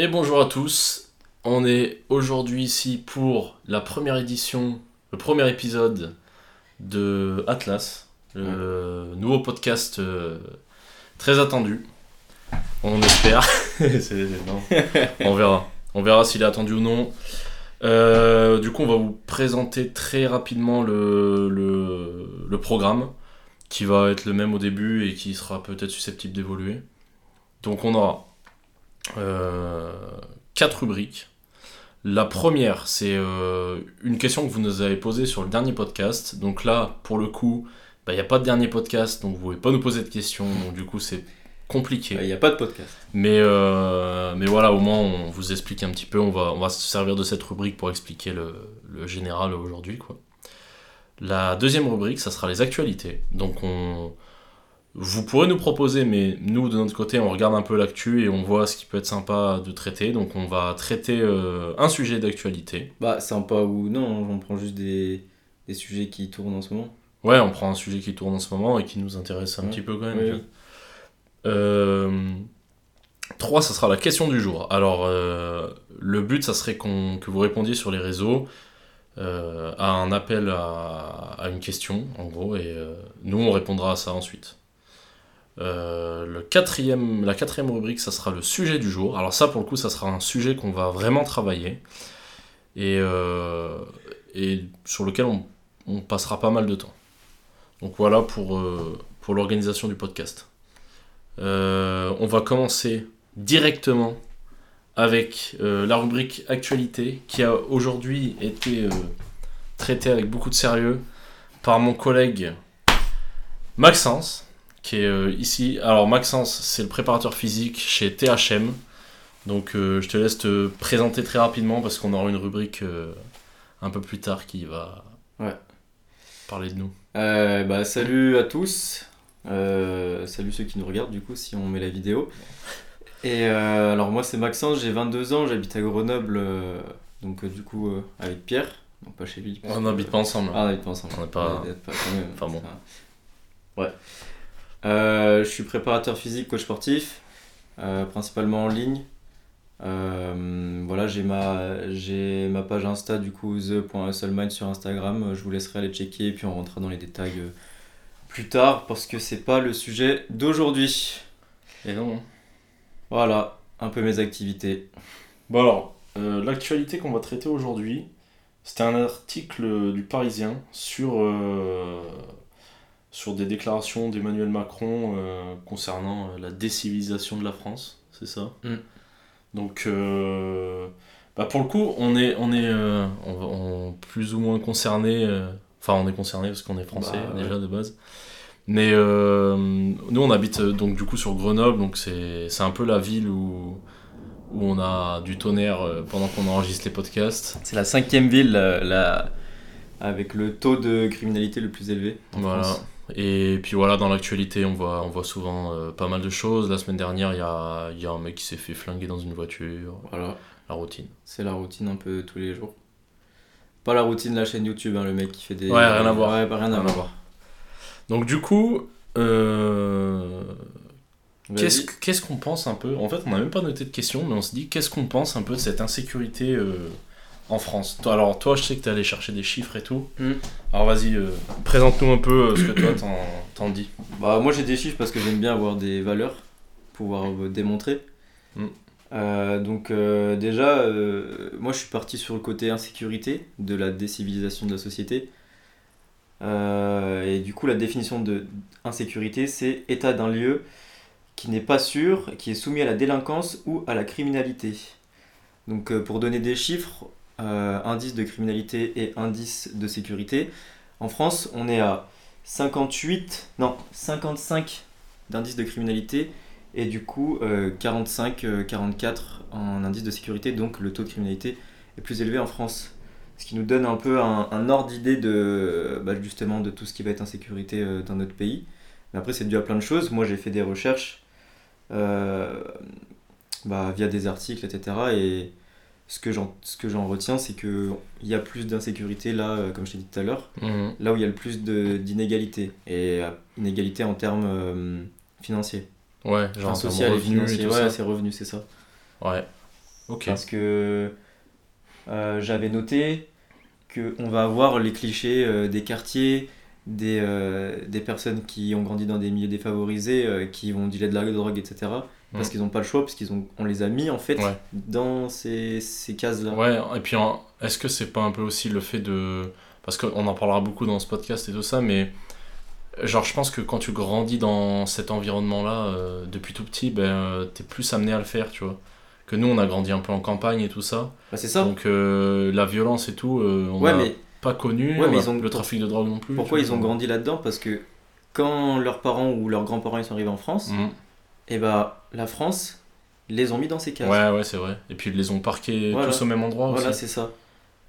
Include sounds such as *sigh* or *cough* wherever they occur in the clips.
Et bonjour à tous. On est aujourd'hui ici pour la première édition, le premier épisode de Atlas, le nouveau podcast euh, très attendu. On espère. *laughs* *laughs* On verra. On verra s'il est attendu ou non. Euh, du coup, on va vous présenter très rapidement le, le, le programme qui va être le même au début et qui sera peut-être susceptible d'évoluer. Donc, on aura quatre rubriques. La première, c'est euh, une question que vous nous avez posée sur le dernier podcast. Donc là, pour le coup, bah, il n'y a pas de dernier podcast, donc vous ne pouvez pas nous poser de questions. Donc du coup, c'est compliqué. Il n'y a pas de podcast. Mais, euh, mais voilà, au moins, on vous explique un petit peu. On va, on va se servir de cette rubrique pour expliquer le, le général aujourd'hui. Quoi. La deuxième rubrique, ça sera les actualités. Donc, on, vous pourrez nous proposer, mais nous, de notre côté, on regarde un peu l'actu et on voit ce qui peut être sympa de traiter. Donc, on va traiter euh, un sujet d'actualité. Bah, sympa ou non, on prend juste des, des sujets qui tournent en ce moment. Ouais, on prend un sujet qui tourne en ce moment et qui nous intéresse un Ouais. petit peu quand même. Euh, 3, ça sera la question du jour. Alors, euh, le but, ça serait qu'on, que vous répondiez sur les réseaux euh, à un appel à, à une question, en gros, et euh, nous, on répondra à ça ensuite. Euh, le quatrième, la quatrième rubrique, ça sera le sujet du jour. Alors ça, pour le coup, ça sera un sujet qu'on va vraiment travailler et, euh, sur lequel on, passera pas mal de temps. Donc voilà pour, euh, pour l'organisation du podcast. On va commencer directement avec la rubrique actualité qui a aujourd'hui été traitée avec beaucoup de sérieux par mon collègue Maxence qui est euh, ici. Alors Maxence c'est le préparateur physique chez THM. Donc euh, je te laisse te présenter très rapidement parce qu'on aura une rubrique euh, un peu plus tard qui va Ouais. parler de nous. Bah, salut à tous. Salut ceux qui nous regardent, du coup, si on met la vidéo. Et alors, moi, c'est Maxence, j'ai 22 ans, j'habite à Grenoble, donc du coup, avec Pierre. Pas chez lui. On n'habite pas ensemble. Ah, on n'habite pas ensemble. On n'est pas- Enfin bon. Ouais. Euh, je suis préparateur physique, coach sportif, euh, principalement en ligne. Euh, voilà, j'ai ma, j'ai ma page Insta, du coup, the.hustlemind sur Instagram. Je vous laisserai aller checker et puis on rentrera dans les détails plus tard parce que c'est pas le sujet d'aujourd'hui. Et non. Voilà, un peu mes activités. Bon alors, euh, l'actualité qu'on va traiter aujourd'hui, c'était un article du Parisien sur, euh, sur des déclarations d'Emmanuel Macron euh, concernant euh, la décivilisation de la France, c'est ça? Mm. Donc, euh, bah pour le coup, on est, on est euh, on, on- plus ou moins concerné, enfin on est concerné parce qu'on est français Bah, ouais. déjà de base. Mais nous on habite donc du coup sur Grenoble, donc c'est un peu la ville où, où on a du tonnerre pendant qu'on enregistre les podcasts. C'est la cinquième ville la- avec le taux de criminalité le plus élevé. en Voilà. France. Et puis voilà, dans l'actualité, on voit, on voit souvent euh, pas mal de choses. La semaine dernière, il y a, y a un mec qui s'est fait flinguer dans une voiture. Voilà. La routine. C'est la routine un peu tous les jours. Pas la routine de la chaîne YouTube, hein, le mec qui fait des. Ouais, rien à voir. Ouais, pas rien à Rien à voir. Donc du coup, euh, qu'est-ce qu'on pense un peu? En fait, on n'a même pas noté de questions, mais on se dit qu'est-ce qu'on pense un peu de cette insécurité euh, en France Toi, Alors toi, je sais que tu es allé chercher des chiffres et tout. Hmm. Alors vas-y, euh, présente-nous un peu euh, ce que toi t'en, dis. Bah, moi j'ai des chiffres parce que j'aime bien avoir des valeurs, pouvoir euh, démontrer. Mm. Euh, donc, déjà, moi je suis parti sur le côté insécurité de la décivilisation de la société. Et du coup, la définition de insécurité, c'est état d'un lieu qui n'est pas sûr, qui est soumis à la délinquance ou à la criminalité. Donc, pour donner des chiffres, euh, indice de criminalité et indice de sécurité, en France, on est à 58, non, 55 d'indice de criminalité et du coup euh, 45, euh, 44 en indice de sécurité, donc le taux de criminalité est plus élevé en France. Ce qui nous donne un peu un, ordre d'idée de bah, justement de tout ce qui va être insécurité euh, dans notre pays. Mais après c'est dû à plein de choses. Moi j'ai fait des recherches euh, bah, via des articles, etc. Et ce que j'en ce que j'en retiens, c'est qu'il y a plus d'insécurité là, euh, comme je t'ai dit tout à l'heure, Mhm. là où il y a le plus d'inégalités. Et euh, inégalités en termes euh, financiers. Ouais, genre Enfin, social et revenus financier. ouais, c'est revenus, c'est ça. Ouais. Ok. Parce que euh, j'avais noté qu'on va avoir les clichés des quartiers, des, des personnes qui ont grandi dans des milieux défavorisés, qui vont dealer de la drogue, etc. Parce Mm. qu'ils n'ont pas le choix, parce qu'ils ont, on les a mis en fait Ouais. dans ces, ces cases-là. Ouais, et puis est-ce que c'est pas un peu aussi le fait de. Parce qu'on en parlera beaucoup dans ce podcast et tout ça, mais genre je pense que quand tu grandis dans cet environnement-là euh, depuis tout petit, ben euh, t'es plus amené à le faire, tu vois. Que nous on a grandi un peu en campagne et tout ça, Bah, c'est ça. donc euh, la violence et tout, euh, on ouais, mais pas connu, Ouais, on mais a ils ont- le trafic de drogue non plus. pourquoi ils ont grandi là-dedans? Parce que quand leurs parents ou leurs grands-parents ils sont arrivés en France, Mhm. et bah la France les ont mis dans ces cases. Ouais, ouais, c'est vrai. Et puis ils les ont parqués Voilà. tous au même endroit Voilà, aussi. c'est ça.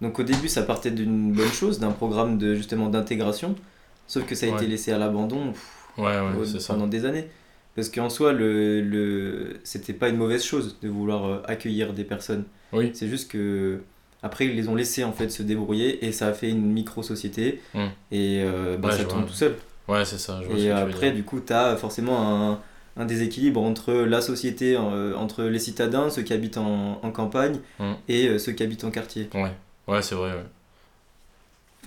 Donc au début, ça partait d'une bonne chose, d'un programme de justement d'intégration, sauf que ça a Ouais. été laissé à l'abandon Ouais, ouais, pendant des années. Parce qu'en soi, le, le... c'était pas une mauvaise chose de vouloir euh, accueillir des personnes. Oui. C'est juste que après ils les ont laissés en fait se débrouiller et ça a fait une micro société Mm. et euh, bah, ça tourne tout seul. Ouais, c'est ça. Je vois ce que Et tu veux après, dire. du coup, tu as forcément un, un déséquilibre entre la société, euh, entre les citadins, ceux qui habitent en, en campagne, Mm. et euh, ceux qui habitent en quartier. Ouais, ouais c'est vrai. Ouais.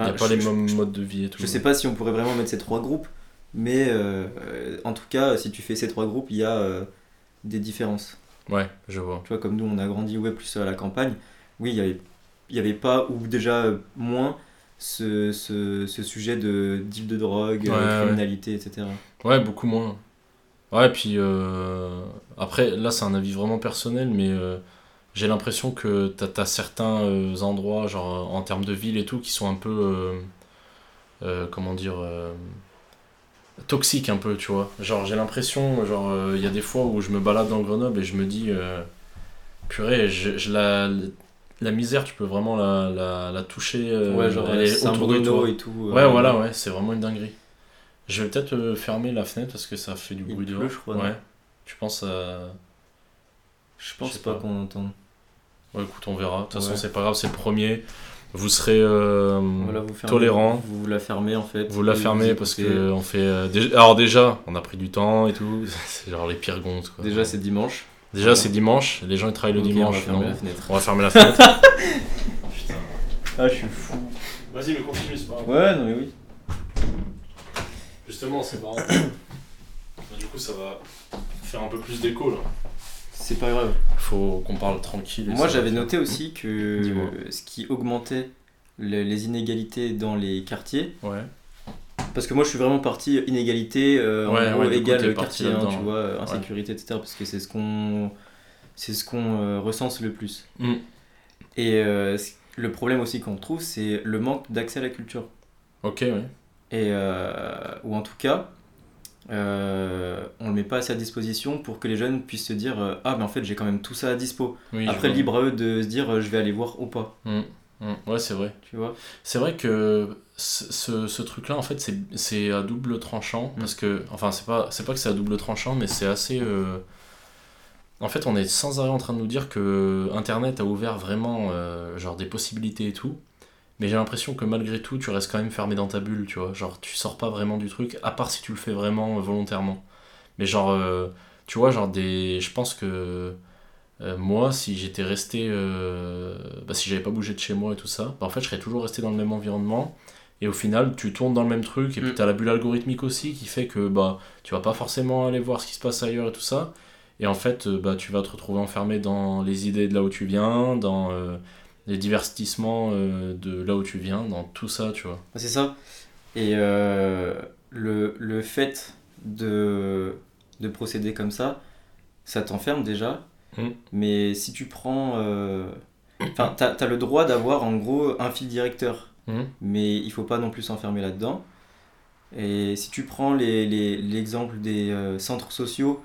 Il n'y a pas je, les mêmes je- modes de vie et tout. je sais pas si on pourrait vraiment mettre ces trois groupes, mais euh, euh, en tout cas, si tu fais ces trois groupes, il y a euh, des différences. Ouais, je vois. Tu vois, comme nous, on a grandi ouais, plus à la campagne, oui, il y avait, y avait pas, ou déjà moins, ce, ce, ce sujet de deal de drogue, ouais. criminalité, etc. Ouais, beaucoup moins. Ouais, puis euh, après, là, c'est un avis vraiment personnel, mais euh, j'ai l'impression que t'as as certains euh, endroits, genre en termes de ville et tout, qui sont un peu. comment dire. toxiques un peu, tu vois. Genre, j'ai l'impression, genre, euh, il y a des fois où je me balade dans Grenoble et je me dis. euh, purée, je, je la. La misère, tu peux vraiment la, la, la toucher. euh, ouais, genre elle est autour de toi. et tout. Ouais, voilà, ouais, c'est vraiment une dinguerie. Je vais peut-être euh, fermer la fenêtre parce que ça fait du Il bruit pleut, dehors. je crois, non Ouais. Tu penses à. Je pense sais pas, pas. qu'on entende. Ouais, écoute, on verra. De toute façon, Ouais. c'est pas grave, c'est le premier. Vous serez euh, Voilà, vous fermez- tolérant. Vous la fermez en fait. Vous la et fermez parce écoutez. que on fait. euh, Alors, déjà, on a pris du temps et tout. *laughs* C'est genre les pires gontes. Quoi. Déjà, c'est dimanche. Déjà, c'est dimanche. Les gens ils travaillent le Ok, dimanche. On va fermer non la fenêtre. On va fermer la fenêtre. Putain. *laughs* Ah, je suis fou. Vas-y, mais continue, c'est pas grave. Ouais, non, mais oui. Justement, c'est marrant. *coughs* du coup, ça va faire un peu plus d'écho là. C'est pas grave. Faut qu'on parle tranquille. Moi, j'avais va. noté aussi que ce qui augmentait le- les inégalités dans les quartiers, Ouais. parce que moi, je suis vraiment parti inégalité, euh, Ouais, en gros, ouais, quartier, hein, tu vois, euh, insécurité, etc. Parce que c'est ce qu'on c'est ce qu'on euh, recense le plus. Mm. Et euh, le problème aussi qu'on trouve, c'est le manque d'accès à la culture. Ok, ouais. Et, euh, ou en tout cas, euh, on le met pas assez à disposition pour que les jeunes puissent se dire euh, Ah, mais en fait, j'ai quand même tout ça à dispo. Oui, Après, libre à eux de se dire euh, Je vais aller voir ou pas. Mm, mm. Ouais, c'est vrai. Tu vois? C'est vrai que ce, ce, ce truc-là, en fait, c'est- c'est à double tranchant. Parce que, enfin, c'est pas, c'est pas que c'est à double tranchant, mais c'est assez. En fait, on est sans arrêt en train de nous dire que Internet a ouvert vraiment genre des possibilités et tout. Mais j'ai l'impression que malgré tout, tu restes quand même fermé dans ta bulle, tu vois. Genre, tu sors pas vraiment du truc, à part si tu le fais vraiment euh, volontairement. Mais genre, euh, tu vois, genre des. Je pense que. euh, moi, si j'étais resté, euh, bah, si j'avais pas bougé de chez moi et tout ça, bah, en fait, je serais toujours resté dans le même environnement. Et au final, tu tournes dans le même truc. Et puis, Mm. tu as la bulle algorithmique aussi qui fait que bah, tu vas pas forcément aller voir ce qui se passe ailleurs et tout ça. Et en fait, bah, tu vas te retrouver enfermé dans les idées de là où tu viens, dans les divertissements euh, de là où tu viens, dans tout ça, tu vois. C'est ça. Et euh, le, le fait de, de procéder comme ça, ça t'enferme déjà. Mm. Mais si tu prends. euh, Enfin, t'as as le droit d'avoir en gros un fil directeur. Mhm. mais il faut pas non plus s'enfermer là-dedans. Et si tu prends les- les- l'exemple des centres sociaux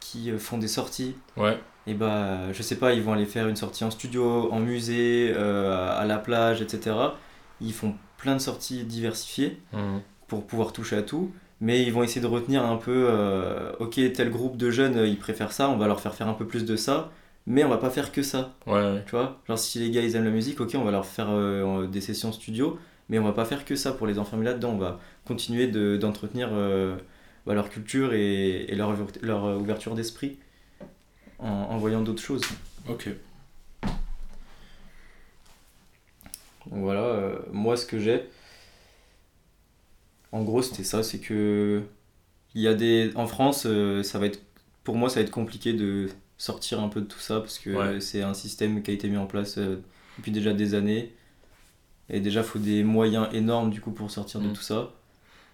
qui font des sorties, Ouais, et bah je sais pas, ils vont aller faire une sortie en studio, en musée, euh, à- la plage, etc. Ils font plein de sorties diversifiées Mhm. pour pouvoir toucher à tout, mais ils vont essayer de retenir un peu, euh, ok, tel groupe de jeunes, euh, ils préfèrent ça, on va leur faire faire un peu plus de ça, mais on va pas faire que ça. ouais, ouais. Tu vois, genre si les gars ils aiment la musique, ok, on va leur faire euh, des sessions studio, mais on va pas faire que ça pour les enfermer là-dedans. On va continuer de- d'entretenir euh, bah, leur culture et, et leur, leur ouverture d'esprit en, voyant d'autres choses. Ok. Voilà, euh, moi ce que j'ai, en gros c'était ça, c'est que il y a des, en France, euh, ça va être, pour moi ça va être compliqué de sortir un peu de tout ça parce que c'est un système qui a été mis en place euh, depuis déjà des années et déjà faut des moyens énormes du coup pour sortir de mm. tout ça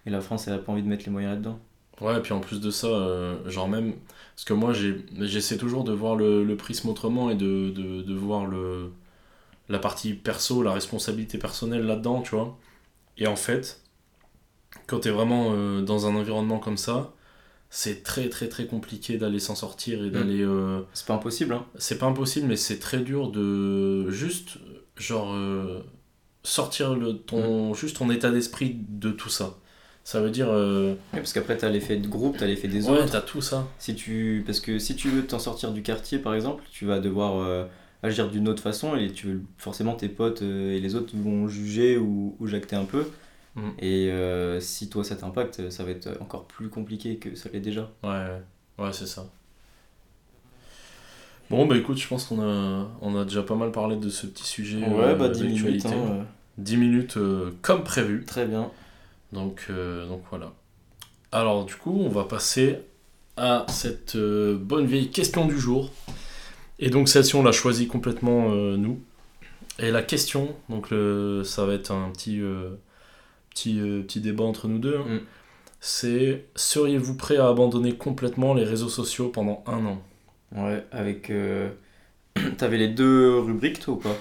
et la France elle a pas envie de mettre les moyens là-dedans. Ouais, et puis en plus de ça, euh, genre même. Parce que moi, j'essaie toujours de voir le, le prisme autrement et de, de, de voir le, la partie perso, la responsabilité personnelle là-dedans, tu vois. Et en fait, quand t'es vraiment euh, dans un environnement comme ça, c'est très très très compliqué d'aller s'en sortir et d'aller. euh, C'est pas impossible hein. c'est pas impossible, mais c'est très dur de juste, genre, sortir le, ton, juste ton état d'esprit de tout ça. Ça veut dire. euh, Ouais, parce qu'après t'as l'effet de groupe, t'as l'effet des ouais, autres. t'as tout ça. Si tu, parce que si tu veux t'en sortir du quartier, par exemple, tu vas devoir euh, agir d'une autre façon et tu, forcément tes potes euh, et les autres vont juger ou, ou jacter un peu. Mm. Et euh, si toi ça t'impacte, ça va être encore plus compliqué que ça l'est déjà. Ouais, ouais, ouais, c'est ça. Bon, bah écoute, je pense qu'on a, on a déjà pas mal parlé de ce petit sujet euh, bah 10 minutes. d'actualité. hein, euh, 10 minutes euh, comme prévu. très bien. Donc, euh, donc voilà. Alors, du coup, on va passer à cette euh, bonne vieille question du jour. Et donc, celle-ci, on l'a choisie complètement euh, nous. Et la question, donc le, ça va être un petit, petit, petit débat entre nous deux. hein. Mm. C'est seriez-vous prêt à abandonner complètement les réseaux sociaux pendant un an? Ouais, avec. euh, *clears throat* T'avais les deux rubriques toi ou pas?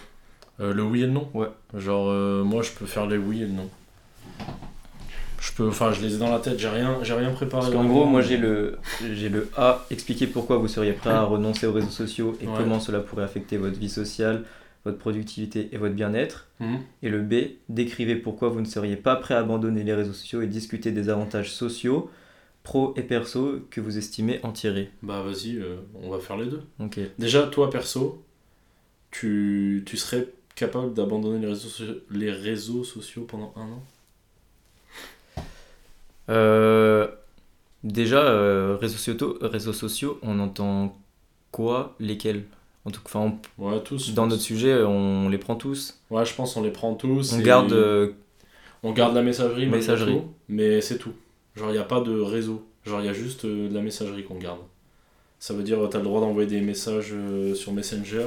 Euh, Le oui et le non Ouais. Genre, euh, moi, je peux faire les oui et le non. Je peux, enfin, je les ai dans la tête, j'ai rien, j'ai rien préparé. Parce qu'en gros, moi j'ai le, j'ai le A, expliquer pourquoi vous seriez prêt à renoncer aux réseaux sociaux et Ouais. comment cela pourrait affecter votre vie sociale, votre productivité et votre bien-être. Mhm. Et le B, décrivez pourquoi vous ne seriez pas prêt à abandonner les réseaux sociaux et discuter des avantages sociaux, pro et perso, que vous estimez en tirer. Bah vas-y, euh, on va faire les deux. Ok. Déjà, toi perso, tu, tu serais capable d'abandonner les réseaux, les réseaux sociaux pendant un an? Euh, déjà, euh, réseaux, sociaux, réseaux sociaux, on entend quoi Lesquels? En tout, enfin, on- Ouais, tous. je Dans notre sujet, on les prend tous. Ouais, je pense on les prend tous. On et garde... euh, on garde la messagerie, Messagerie. tout, mais c'est tout. Genre, il n'y a pas de réseau. Genre, il y a juste de la messagerie qu'on garde. Ça veut dire, tu as le droit d'envoyer des messages sur Messenger,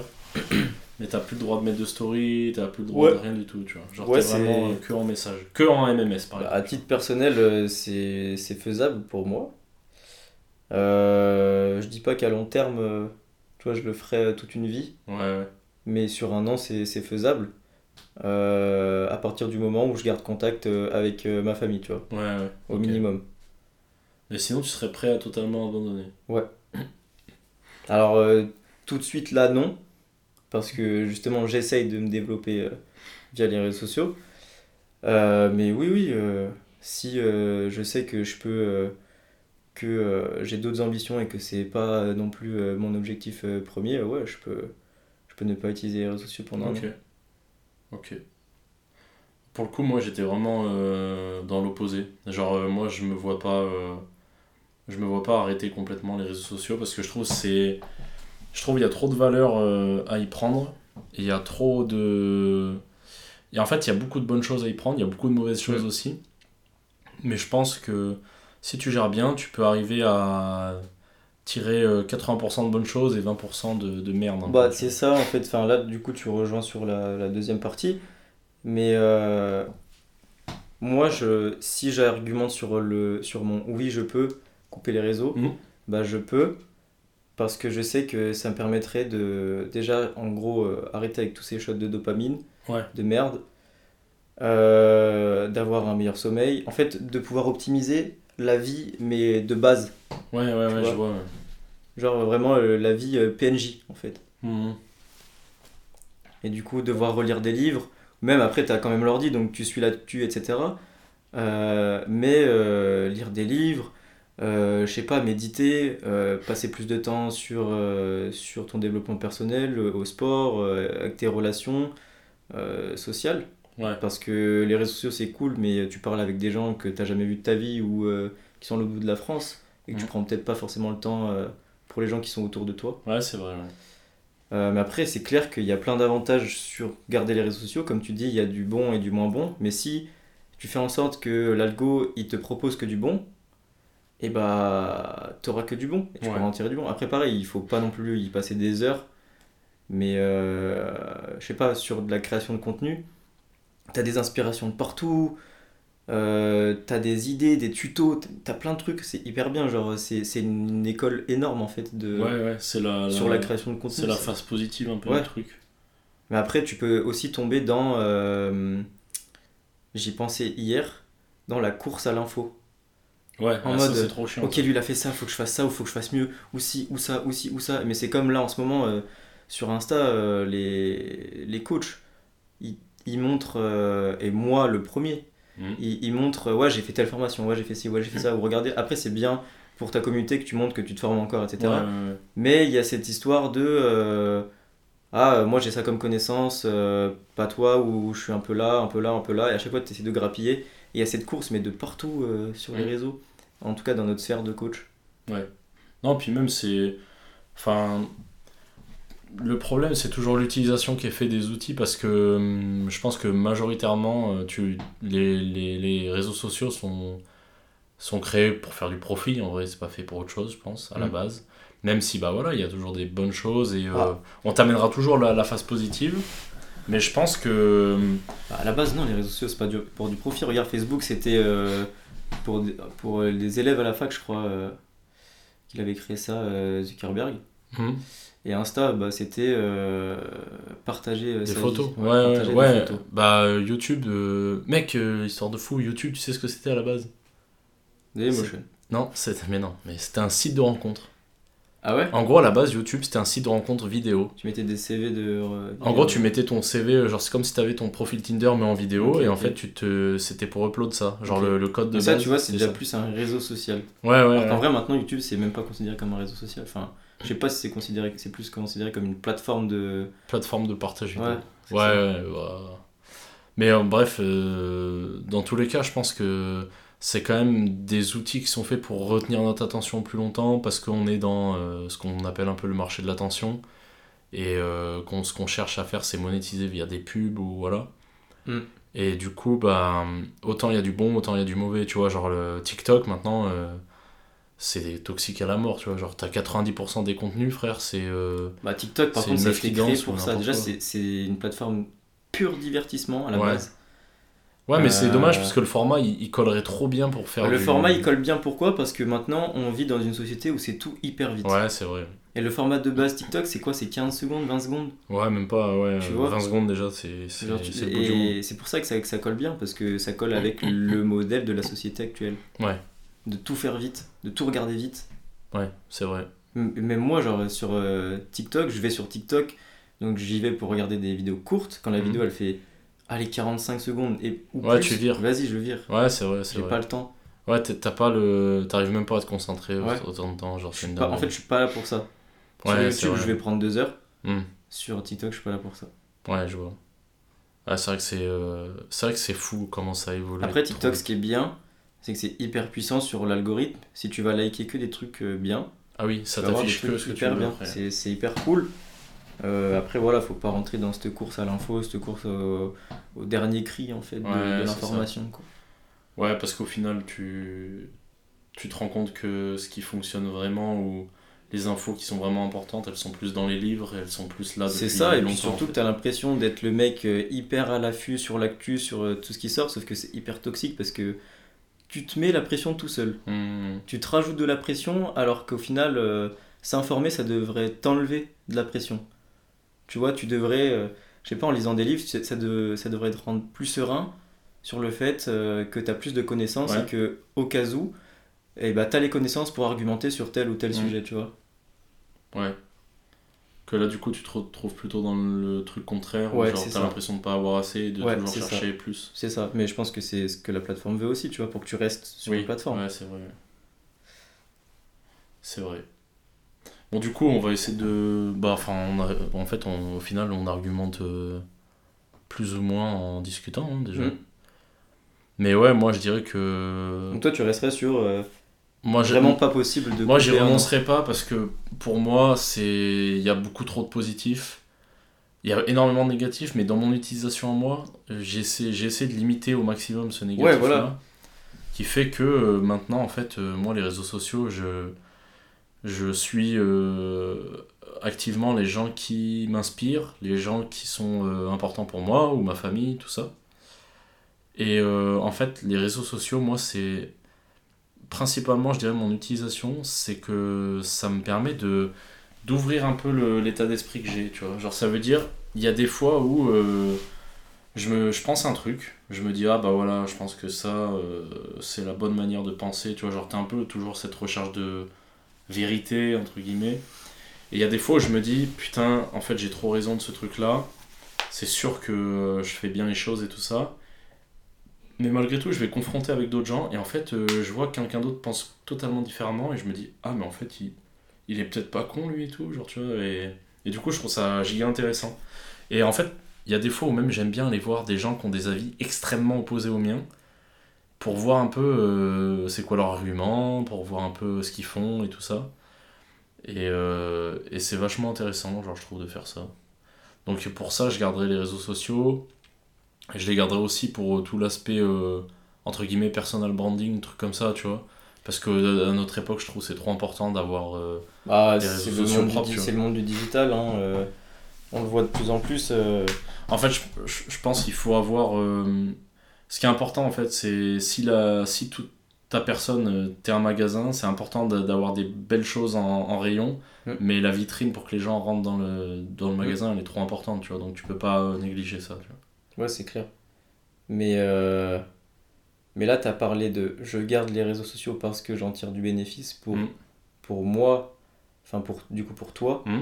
mais t'as plus le droit de mettre de story, t'as plus le droit Ouais. de rien du tout, tu vois. Genre, Ouais, t'es vraiment euh, que en message. Que en MMS, par Bah, exemple. à titre personnel, euh, c'est c'est faisable pour moi. Euh, je dis pas qu'à long terme, euh, tu vois, je le ferai toute une vie, Ouais, ouais. mais sur un an, c'est c'est faisable. Euh, à partir du moment où je garde contact avec ma famille, tu vois, Ouais, ouais. au minimum. Mais sinon, tu serais prêt à totalement abandonner. *coughs* Alors, euh, tout de suite là, non, parce que justement, j'essaye de me développer euh, via les réseaux sociaux. Euh, mais oui, oui, euh, si je sais que je peux, que j'ai d'autres ambitions et que c'est pas non plus mon objectif premier, ouais, je peux, je peux ne pas utiliser les réseaux sociaux pendant un Ok. an. Ok. Pour le coup, moi j'étais vraiment dans l'opposé. Genre, moi je me vois pas. je me vois pas arrêter complètement les réseaux sociaux parce que je trouve c'est. Je trouve il y a trop de valeur euh, à y prendre. Et il y a trop de. Et en fait, il y a beaucoup de bonnes choses à y prendre, il y a beaucoup de mauvaises choses aussi. Mais je pense que si tu gères bien, tu peux arriver à tirer euh, 80% de bonnes choses et 20% de, de merde. hein. Bah, c'est ça en fait. Enfin, là, du coup, tu rejoins sur la, la deuxième partie. Mais euh, moi, je, si j'argumente sur, le, sur mon oui, je peux couper les réseaux, Mhm. bah, je peux. Parce que je sais que ça me permettrait de, déjà, en gros, euh, arrêter avec tous ces shots de dopamine, Ouais. de merde, euh, d'avoir un meilleur sommeil. En fait, de pouvoir optimiser la vie, mais de base. Ouais, ouais, ouais, vois. je vois. ouais. Genre vraiment euh, la vie PNJ, en fait. Mhm. et du coup devoir relire des livres, même après tu as quand même l'ordi donc tu suis là-dessus, etc. Mais lire des livres, je sais pas, méditer, euh, passer plus de temps sur, euh, sur ton développement personnel, euh, au sport, euh, avec tes relations euh, sociales. Ouais. Parce que les réseaux sociaux c'est cool, mais tu parles avec des gens que tu jamais vu de ta vie ou euh, qui sont à l'autre bout de la France et que tu prends peut-être pas forcément le temps euh, pour les gens qui sont autour de toi. Ouais, c'est vrai. ouais. Euh, mais après, c'est clair qu'il y a plein d'avantages sur garder les réseaux sociaux. Comme tu dis, il y a du bon et du moins bon. Mais si tu fais en sorte que l'algo, il te propose que du bon, et bah, t'auras que du bon. Et tu Ouais. pourras en tirer du bon. Après, pareil, il faut pas non plus y passer des heures. Mais, euh, je sais pas, sur de la création de contenu, t'as des inspirations de partout. Euh, t'as des idées, des tutos, t'as plein de trucs, c'est hyper bien. Genre, c'est c'est une école énorme en fait de, Ouais, ouais, c'est la, sur la création de contenu. c'est la face positive un peu du truc. Mais après, tu peux aussi tomber dans. euh, J'y pensais hier, dans la course à l'info. Ouais, En ça, mode, trop chiant. Ok, lui il a fait ça, faut que je fasse ça, ou faut que je fasse mieux, ou si, ou ça, ou si, ou ça. Mais c'est comme là en ce moment, euh, sur Insta, euh, les, les coachs, ils, ils montrent, euh, et moi le premier, Mhm. ils, ils montrent, ouais, j'ai fait telle formation, ouais, j'ai fait ci, ouais, j'ai fait ça, ou regardez, après c'est bien pour ta communauté que tu montres que tu te formes encore, etc. Ouais, ouais, ouais. Mais il y a cette histoire de Ah, moi j'ai ça comme connaissance, pas toi, ou je suis un peu là, un peu là, un peu là, et à chaque fois tu essaies de grappiller. Et il y a cette course, mais de partout sur les Mm. réseaux, en tout cas dans notre sphère de coach. Non, puis même c'est. Enfin. Le problème, c'est toujours l'utilisation qui est faite des outils parce que hum, je pense que majoritairement, euh, tu, les, les, les réseaux sociaux sont, sont créés pour faire du profit. En vrai, c'est pas fait pour autre chose, je pense, à la Mm. base. Même si, bah voilà, il y a toujours des bonnes choses et euh, Ah. on t'amènera toujours la, la phase positive. Mais je pense que. hum, Bah, à la base, non, les réseaux sociaux, c'est pas du- pour du profit. Regarde, Facebook, c'était euh, pour, des- pour euh, les élèves à la fac, je crois, euh, qu'il avait créé ça, euh, Zuckerberg. hum, Et Insta, bah, c'était euh, partager Des sa photos. vie. Ouais, ouais, partager des photos. Bah, YouTube, mec, histoire de fou, YouTube, tu sais ce que c'était à la base? Dailymotion. Non, c'était, mais non, mais c'était un site de rencontre. Ah ouais En gros, à la base, YouTube, c'était un site de rencontre vidéo. Tu mettais des CV de. euh, En gros, tu mettais ton CV, euh, genre c'est comme si tu avais ton profil Tinder mais en vidéo, et en fait, tu te, c'était pour upload ça, genre le, le code de Mais ça, base, tu vois, c'est déjà ça. plus un réseau social. Ouais, ouais, Alors ouais. vrai, maintenant, YouTube, c'est même pas considéré comme un réseau social. Enfin, je sais pas si c'est considéré, c'est plus considéré comme une plateforme de. plateforme de partage vidéo. Ouais. Ouais, ouais, ouais. Mais euh, bref, euh, dans tous les cas, je pense que c'est quand même des outils qui sont faits pour retenir notre attention plus longtemps parce qu'on est dans euh, ce qu'on appelle un peu le marché de l'attention et euh, qu'on, ce qu'on cherche à faire, c'est monétiser via des pubs ou voilà. Mm. Et du coup, bah, autant il y a du bon, autant il y a du mauvais, tu vois. Genre le TikTok maintenant, euh, c'est toxique à la mort, tu vois. Genre, t'as 90% des contenus, frère, c'est. Bah, TikTok, par C'est contre, qui créé pour ça. Déjà, c'est c'est une plateforme pure divertissement à la Ouais. base. Ouais, mais c'est Euh, dommage parce que le format il, il collerait trop bien pour faire. le du- format, il colle bien pourquoi? Parce que maintenant, on vit dans une société où c'est tout hyper vite. Ouais, c'est vrai. Et le format de base TikTok, c'est quoi? C'est 15 secondes, 20 secondes? Ouais, même pas, ouais. Tu euh, vois? 20 secondes déjà, c'est le. Et c'est pour ça que ça, que ça colle bien, parce que ça colle avec le modèle de la société actuelle. Ouais, De tout faire vite, de tout regarder vite. ouais, c'est vrai. M- Même moi, genre sur euh, TikTok, je vais sur TikTok, donc j'y vais pour regarder des vidéos courtes. Quand la Mhm. vidéo elle fait allez 45 secondes et ou Ouais, plus, tu vires. Vas-y, je vire. Ouais, c'est vrai, c'est J'ai pas le temps. Ouais, t'as pas le. T'arrives même pas à te concentrer Ouais. autant de temps, genre Je suis pas- en fait, je suis pas là pour ça. Sur Ouais, c'est YouTube, je vais prendre deux heures. Hmm. Sur TikTok, je suis pas là pour ça. Ouais, je vois. Ah, c'est vrai que c'est euh, c'est vrai que c'est fou comment ça évolue. Après, TikTok, ce qui est bien, c'est que c'est hyper puissant sur l'algorithme. Si tu vas liker que des trucs euh, bien, Ah oui, ça t'affiche que ce que tu veux. bien. après. C'est c'est hyper cool. Euh, après, voilà, faut pas rentrer dans cette course à l'info, cette course au, au dernier cri en fait de, Ouais, de l'information. Ouais, parce qu'au final, tu, tu te rends compte que ce qui fonctionne vraiment ou les infos qui sont vraiment importantes, elles sont plus dans les livres, elles sont plus là C'est ça, et puis surtout en que fait. tu as l'impression d'être le mec euh, hyper à l'affût sur l'actu, sur euh, tout ce qui sort, sauf que c'est hyper toxique parce que tu te mets la pression tout seul. Hmm. Tu te rajoutes de la pression alors qu'au final, euh, s'informer, ça devrait t'enlever de la pression. Tu vois, tu devrais, euh, je sais pas, en lisant des livres, ça, ça de- ça devrait te rendre plus serein sur le fait euh, que tu as plus de connaissances Ouais. et que au cas où, eh ben, tu as les connaissances pour argumenter sur tel ou tel sujet, tu vois. Ouais. Que là, du coup, tu te retrouves plutôt dans le truc contraire, où Ouais, genre t'as l'impression de pas avoir assez et de toujours c'est ça. chercher plus. C'est ça, mais je pense que c'est ce que la plateforme veut aussi, tu vois, pour que tu restes sur oui, la plateforme. ouais, c'est vrai. C'est vrai. Bon, du coup, on va essayer de. Bah, enfin, en fait, on- au final, on argumente euh, plus ou moins en discutant, hein, déjà. Mm. Mais ouais, moi, je dirais que. Donc toi, tu resterais sur euh, Moi, vraiment pas possible de. Moi, j'y renoncerai pas parce que pour moi, c'est il y a beaucoup trop de positifs. Il y a énormément de négatifs, mais dans mon utilisation à moi, j'essaie de limiter au maximum ce négatif là voilà. qui fait que euh, maintenant en fait moi les réseaux sociaux, je je suis euh, activement les gens qui m'inspirent, les gens qui sont euh, importants pour moi ou ma famille, tout ça. Et euh, en fait, les réseaux sociaux, moi, c'est principalement, je dirais, mon utilisation, c'est que ça me permet de d'ouvrir un peu l'état d'esprit que j'ai, tu vois. Genre, ça veut dire, il y a des fois où je, me, je pense un truc, je me dis, ah bah voilà, je pense que ça, c'est la bonne manière de penser, tu vois. Genre, t'as un peu toujours cette recherche de vérité, entre guillemets. Et il y a des fois où je me dis, putain, en fait, j'ai trop raison de ce truc-là. C'est sûr que euh, je fais bien les choses et tout ça. Mais malgré tout, je vais confronter avec d'autres gens et en fait, euh, je vois que quelqu'un d'autre pense totalement différemment et je me dis, ah, mais en fait, il, il est peut-être pas con lui et tout, genre, tu vois. Et, et du coup, je trouve ça giga intéressant. Et en fait, il y a des fois où même j'aime bien aller voir des gens qui ont des avis extrêmement opposés aux miens pour voir un peu euh, c'est quoi leur argument, pour voir un peu ce qu'ils font et tout ça. Et, euh, et c'est vachement intéressant, genre, je trouve, de faire ça. Donc pour ça, je garderai les réseaux sociaux. Et je les garderai aussi pour euh, tout l'aspect, euh, entre guillemets, personal branding, truc comme ça, tu vois. Parce que à notre époque, je trouve c'est trop important d'avoir... Bah, c'est réseaux le, sociaux monde propres, c'est le monde du digital, hein, on le voit de plus en plus. En fait, je- je pense qu'il faut avoir. Ce qui est important, en fait, c'est si, la, si toute ta personne, euh, t'es un magasin, c'est important d'a- d'avoir des belles choses en, en rayon, Mm. mais la vitrine pour que les gens rentrent dans le, dans le magasin, elle est trop importante, tu vois, donc tu peux pas euh, négliger ça, tu vois. Ouais, c'est clair. Mais, euh, mais là, tu as parlé de je garde les réseaux sociaux parce que j'en tire du bénéfice pour, Mm. pour moi, enfin, pour, du coup, pour toi. Mm.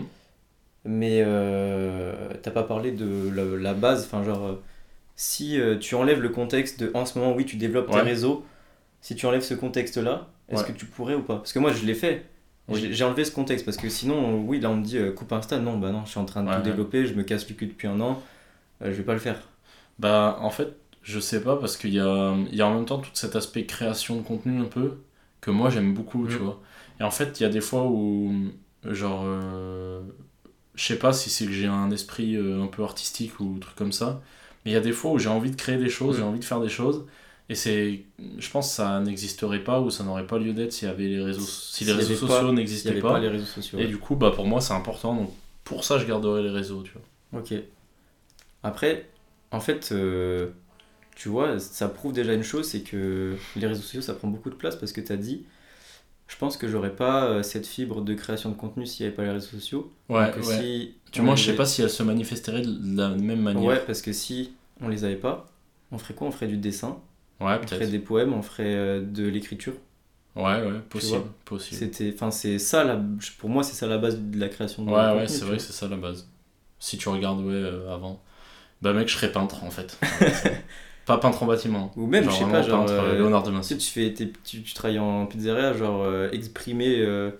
Mais euh, t'as pas parlé de la, la base, enfin, genre, si euh, tu enlèves le contexte de en ce moment, oui, tu développes tes Ouais. réseaux, si tu enlèves ce contexte-là, est-ce Ouais. que tu pourrais ou pas? Parce que moi, je l'ai fait. Oui. J'ai enlevé ce contexte parce que sinon, oui, là on me dit euh, coupe Insta, non, bah non, je suis en train de Ouais, tout développer, je me casse le cul depuis un an, euh, je vais pas le faire. Bah, en fait, je sais pas, parce qu'il y a, y a en même temps tout cet aspect création de contenu un peu, que moi j'aime beaucoup, tu Mm. vois. Et en fait, il y a des fois où, genre, euh, je sais pas si c'est que j'ai un esprit euh, un peu artistique ou truc comme ça, mais il y a des fois où j'ai envie de créer des choses, j'ai envie de faire des choses, et c'est, je pense que ça n'existerait pas ou ça n'aurait pas lieu d'être s'il y avait les réseaux, si les réseaux sociaux n'existaient pas. pas les réseaux sociaux. Et du coup, bah, pour moi, c'est important, donc pour ça, je garderai les réseaux, tu vois. Ok. Après, en fait, euh, tu vois, ça prouve déjà une chose, c'est que les réseaux sociaux, ça prend beaucoup de place parce que tu as dit, je pense que j'aurais pas euh, cette fibre de création de contenu s'il n'y avait pas les réseaux sociaux. Ouais, Donc, ouais. si Tu vois, je sais pas si elle se manifesterait de la même manière. Ouais, parce que si on les avait pas, on ferait quoi? On ferait du dessin, Ouais, on ferait des poèmes, on ferait euh, de l'écriture? Ouais, ouais, possible, possible. C'était, enfin, c'est ça, la, pour moi, c'est ça la base de la création de Ouais, ouais, contenu, c'est vrai c'est ça la base. Si tu regardes, ouais, euh, avant. Bah, mec, je serais peintre, en fait. *laughs* pas peintre en bâtiment. Ou même, Genre je sais pas, genre, peintre euh, Léonard de Vinci. tu, fais tes- tu, tu travailles en pizzeria, genre euh, exprimer, euh,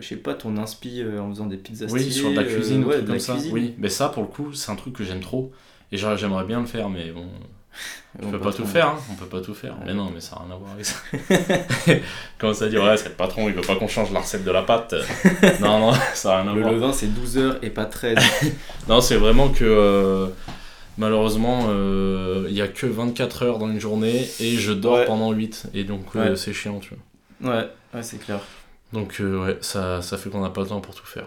je sais pas, ton inspi euh, en faisant des pizzas Oui, stylées, sur de la cuisine, ou ouais, truc de la comme ça. cuisine. Oui, mais ça, pour le coup, c'est un truc que j'aime trop. Et genre, j'aimerais bien le faire, mais bon, *laughs* on peut pas pas trop. tout faire, hein. on peut pas tout faire. Mais non, mais ça n'a rien à voir avec ça. *laughs* *laughs* Comment ça dire, ouais, c'est le patron, il veut pas qu'on change la recette de la pâte. non, non, ça n'a rien à Le voir. levain, c'est 12 heures et pas 13. Non, c'est vraiment que euh, malheureusement, il n'y a que 24 heures dans une journée et je dors Ouais. pendant 8. Et donc, euh, Ouais. c'est chiant, tu vois. ouais, ouais, c'est clair. Donc, euh, ouais, ça, ça fait qu'on n'a pas le temps pour tout faire.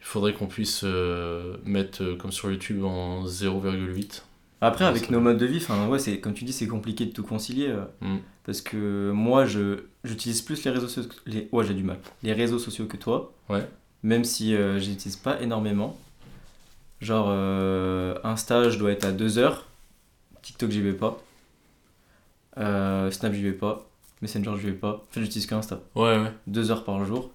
Il faudrait qu'on puisse euh, mettre, euh, comme sur YouTube, en 0,8. Après, Ouais, avec nos modes de vie, enfin, ouais, c'est, comme tu dis, c'est compliqué de tout concilier. euh, Mm. Parce que moi, je, j'utilise plus les réseaux sociaux. Les, ouais, j'ai du mal. Les réseaux sociaux que toi. Ouais. Même si euh, je n'utilise pas énormément. Genre, euh, Insta, je dois être à 2 heures. TikTok, j'y vais pas. Euh, Snap, j'y vais pas. Messenger, j'y vais pas. En fait, j'utilise qu'Insta. Ouais, ouais. 2 heures par jour.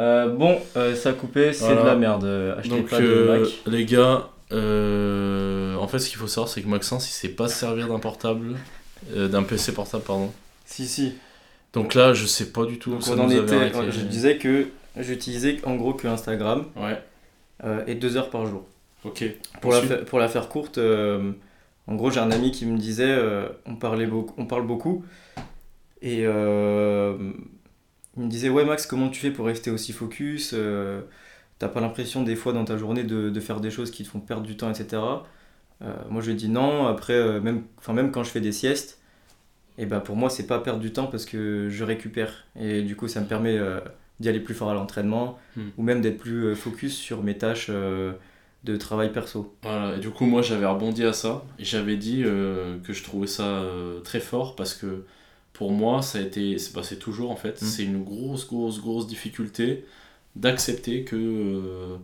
Euh, bon, euh, ça a coupé, c'est Voilà. de la merde. euh, Achetez Donc, pas de euh, Mac. les gars, euh, en fait, ce qu'il faut savoir, c'est que Maxence, il sait pas se servir d'un portable, euh, d'un PC portable, pardon. Si, si. Donc là, je sais pas du tout. Donc ça on en nous avait était, arrêté. je disais que j'utilisais en gros que Instagram Ouais, euh, et deux heures par jour. ok. Pour la, Ensuite- fa- pour la faire courte, euh, En gros, j'ai un ami qui me disait, euh, on, parlait beaucoup, on parle beaucoup, et euh, il me disait, ouais Max, comment tu fais pour rester aussi focus euh, T'as pas l'impression des fois dans ta journée de, de faire des choses qui te font perdre du temps, etc. Euh, moi, je lui ai dit non. Après, euh, même, même quand je fais des siestes, et ben pour moi, c'est pas perdre du temps parce que je récupère. Et du coup, ça me permet euh, d'y aller plus fort à l'entraînement Hmm. ou même d'être plus euh, focus sur mes tâches euh, de travail perso. Voilà, et du coup, moi j'avais rebondi à ça et j'avais dit euh, que je trouvais ça très fort parce que pour moi, ça a été, c'est bah, toujours en fait, Mm. c'est une grosse, grosse, grosse difficulté d'accepter que euh,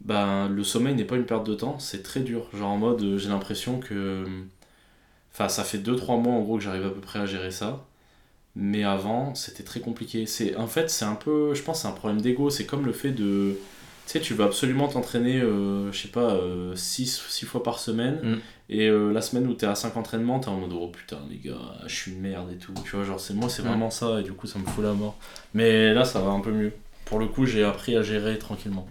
ben, le sommeil n'est pas une perte de temps, c'est très dur. Genre en mode, euh, j'ai l'impression que. Enfin, ça fait 2-3 mois en gros que j'arrive à peu près à gérer ça. Mais avant, c'était très compliqué. C'est, en fait, c'est un peu, je pense, c'est un problème d'ego. C'est comme le fait de, tu sais, tu vas absolument t'entraîner, euh, je sais pas, 6 fois par semaine. Mm. Et euh, la semaine où t'es à 5 entraînements, t'es en mode, oh putain, les gars, je suis une merde et tout. Tu vois, genre, c'est, moi, c'est vraiment ça. Et du coup, ça me fout la mort. Mais là, ça va un peu mieux. Pour le coup, j'ai appris à gérer tranquillement.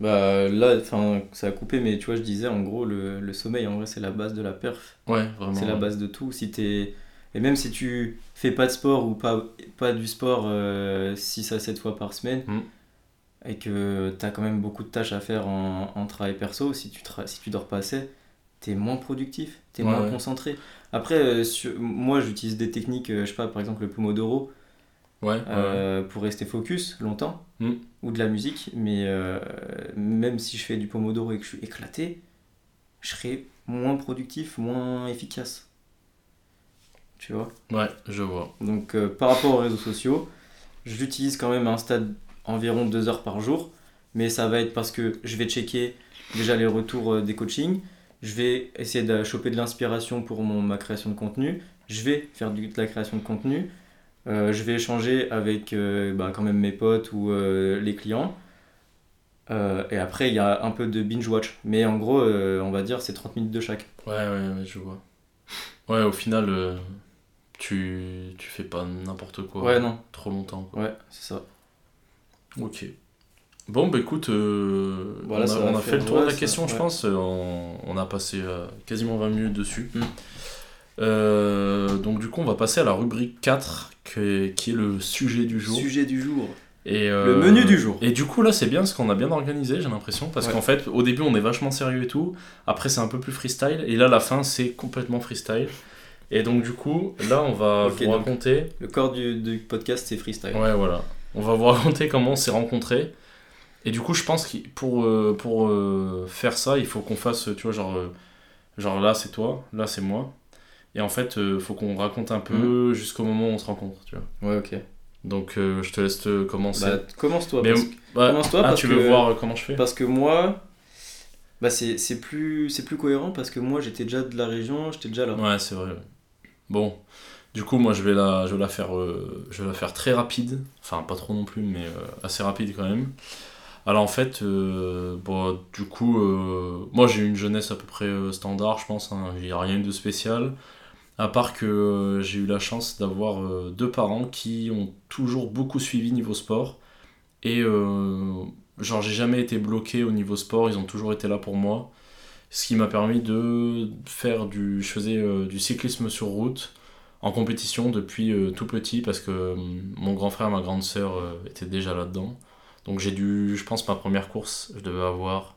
Bah là, enfin, ça a coupé, mais tu vois, je disais en gros, le, le sommeil, en vrai, c'est la base de la perf. Ouais, vraiment. C'est la base de tout. Si t'es... Et même si tu fais pas de sport ou pas, pas du sport 6 à 7 fois par semaine, Mm. et que tu as quand même beaucoup de tâches à faire en, en travail perso, si tu, tra- si tu dors pas assez, tu es moins productif, tu es Ouais, moins ouais. concentré. Après, euh, sur- moi j'utilise des techniques, euh, je sais pas, par exemple le Pomodoro, Ouais, euh, pour rester focus longtemps, Mm. ou de la musique, mais euh, même si je fais du Pomodoro et que je suis éclaté, je serai moins productif, moins efficace. Tu vois? Ouais. Je vois. donc par rapport aux réseaux sociaux, j'utilise quand même un stade environ 2 heures par jour, mais ça va être parce que je vais checker déjà les retours des coachings, je vais essayer de choper de l'inspiration pour mon, ma création de contenu, je vais faire du- de la création de contenu, euh, je vais échanger avec euh, bah, quand même mes potes ou euh, les clients. Et après, il y a un peu de binge-watch. Mais en gros, on va dire c'est 30 minutes de chaque. Ouais, ouais, ouais, je vois. Ouais, au final, tu, tu fais pas n'importe quoi. Ouais, non. Trop longtemps. quoi. Ouais, c'est ça. Ok. Bon, bah écoute, euh, Voilà, on a, on fait le tour de la ça- question, je ouais. pense. Euh, On, on a passé euh, quasiment 20 minutes dessus. Mm. Euh, donc, du coup, on va passer à la rubrique 4, qui est, qui est le sujet du jour. Sujet du jour. Et, Le menu du jour. Et du coup, là, c'est bien parce qu'on a bien organisé, j'ai l'impression. Parce Ouais. qu'en fait, au début, on est vachement sérieux et tout. Après, c'est un peu plus freestyle. Et là, la fin, c'est complètement freestyle. Et donc, du coup, là, on va vous raconter. Le corps du, du podcast, c'est freestyle. Ouais, voilà. On va vous raconter comment on s'est rencontrés. Et du coup, je pense que pour, euh, pour euh, faire ça, il faut qu'on fasse, tu vois, genre, euh, genre là, c'est toi, là, c'est moi. Et en fait, il faut qu'on raconte un peu jusqu'au moment où on se rencontre, tu vois. Ouais, ok. Donc, je te laisse te commencer. Bah, commence-toi. Parce, que- Ouais. commence-toi ah, parce tu veux que- voir comment je fais parce que moi, bah, c'est, c'est plus, c'est plus cohérent parce que moi, j'étais déjà de la région, j'étais déjà là. Ouais, c'est vrai. Bon, du coup, moi, je vais la, je vais la faire, je vais la faire très rapide. Enfin, pas trop non plus, mais assez rapide quand même. Alors en fait, euh, bon, du coup, euh, moi j'ai eu une jeunesse à peu près euh, standard, je pense. hein. Il n'y a rien de spécial. À part que j'ai eu la chance d'avoir deux parents qui ont toujours beaucoup suivi niveau sport. Et genre, j'ai jamais été bloqué au niveau sport, ils ont toujours été là pour moi. Ce qui m'a permis de faire du. Je faisais du cyclisme sur route en compétition depuis tout petit parce que mon grand frère et ma grande sœur étaient déjà là-dedans. Donc j'ai dû, je pense, ma première course, je devais avoir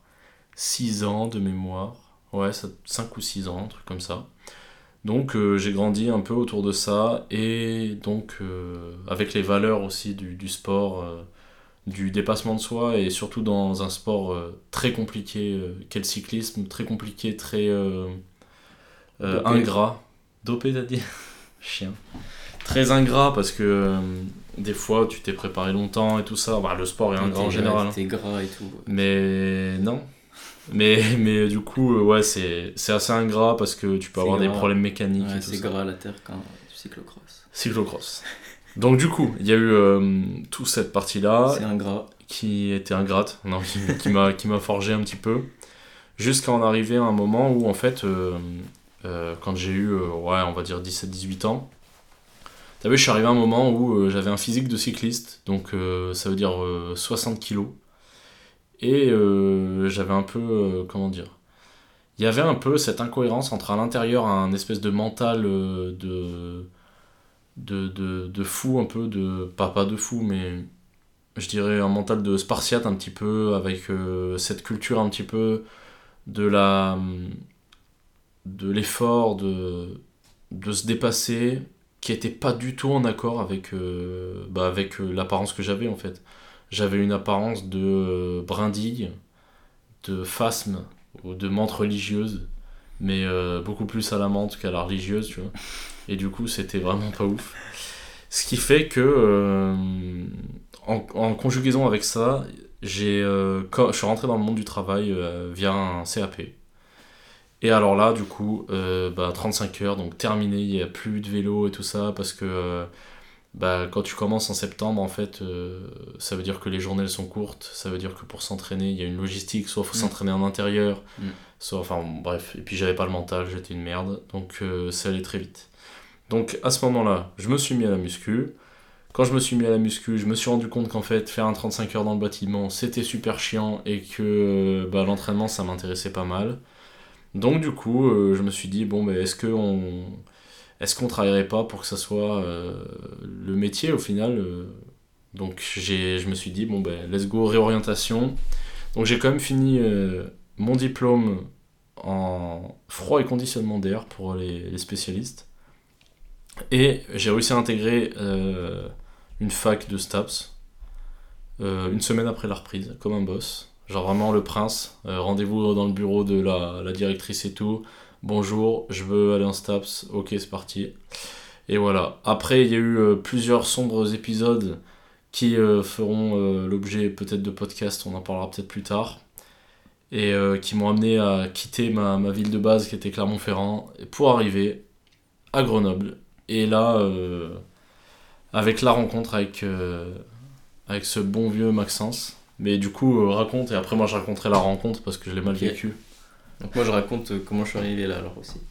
6 ans de mémoire. Ouais, 5 ou 6 ans, un truc comme ça. Donc euh, j'ai grandi un peu autour de ça et donc euh, avec les valeurs aussi du, du sport, euh, du dépassement de soi et surtout dans un sport très compliqué qu'est le cyclisme, très compliqué, très Dopé. ingrat. Dopé, t'as dit? *laughs* Chien. Très ingrat parce que des fois tu t'es préparé longtemps et tout ça. Bah, le sport est ingrat en T'es- général. hein. T'es gras et tout. Mais non. Mais, mais du coup, euh, ouais, c'est assez ingrat parce que tu peux avoir des problèmes mécaniques Ouais, c'est gras à la terre quand tu cyclocross. Cyclocross. Donc du coup, il y a eu euh, toute cette partie-là un qui était ingrate, non, qui, qui m'a qui m'a forgé un petit peu, jusqu'à en arriver à un moment où en fait, euh, euh, quand j'ai eu, ouais, on va dire 17-18 ans, t'as vu, je suis arrivé à un moment où euh, j'avais un physique de cycliste, donc euh, ça veut dire euh, 60 kilos, et euh, j'avais un peu, euh, comment dire, il y avait un peu cette incohérence entre à l'intérieur un espèce de mental euh, de, de, de, de fou, un peu de. Pas, pas de fou, mais je dirais un mental de spartiate un petit peu, avec euh, cette culture un petit peu de la. de l'effort, de, de se dépasser, qui était pas du tout en accord avec, euh, bah, avec l'apparence que j'avais en fait. J'avais une apparence de brindille, de phasme, ou de menthe religieuse, mais euh, beaucoup plus à la menthe qu'à la religieuse, tu vois. Et du coup, c'était vraiment pas ouf. Ce qui fait que, euh, en, en, conjugaison avec ça, j'ai, euh, je suis rentré dans le monde du travail via un CAP. Et alors là, du coup, bah, 35 heures, donc terminé, il n'y a plus de vélo et tout ça, parce que bah, quand tu commences en septembre, en fait, euh, ça veut dire que les journées sont courtes, ça veut dire que pour s'entraîner, il y a une logistique, soit il faut mm. s'entraîner en intérieur, mm. soit, enfin bref, et puis j'avais pas le mental, j'étais une merde, donc euh, ça allait très vite. Donc à ce moment-là, je me suis mis à la muscu. Quand je me suis mis à la muscu, je me suis rendu compte qu'en fait, faire un 35 heures dans le bâtiment, c'était super chiant et que euh, bah, l'entraînement, ça m'intéressait pas mal. Donc du coup, je me suis dit, bon, mais est-ce qu'on est-ce qu'on travaillerait pas pour que ça soit euh, le métier au final euh, Donc je me suis dit, bon ben let's go, réorientation. Donc j'ai quand même fini euh, mon diplôme en froid et conditionnement d'air pour les, spécialistes. Et j'ai réussi à intégrer une fac de STAPS une semaine après la reprise, comme un boss. Genre vraiment le prince, rendez-vous dans le bureau de la, directrice et tout bonjour, je veux aller en STAPS, ok c'est parti. Et voilà. Après, il y a eu euh, plusieurs sombres épisodes qui euh, feront euh, l'objet peut-être de podcasts, on en parlera peut-être plus tard, et qui m'ont amené à quitter ma, ville de base qui était Clermont-Ferrand pour arriver à Grenoble. Et là, avec la rencontre avec ce bon vieux Maxence. Mais du coup, raconte, et après moi je raconterai la rencontre parce que je l'ai mal vécu. Donc moi je raconte euh, comment je suis arrivé là alors aussi.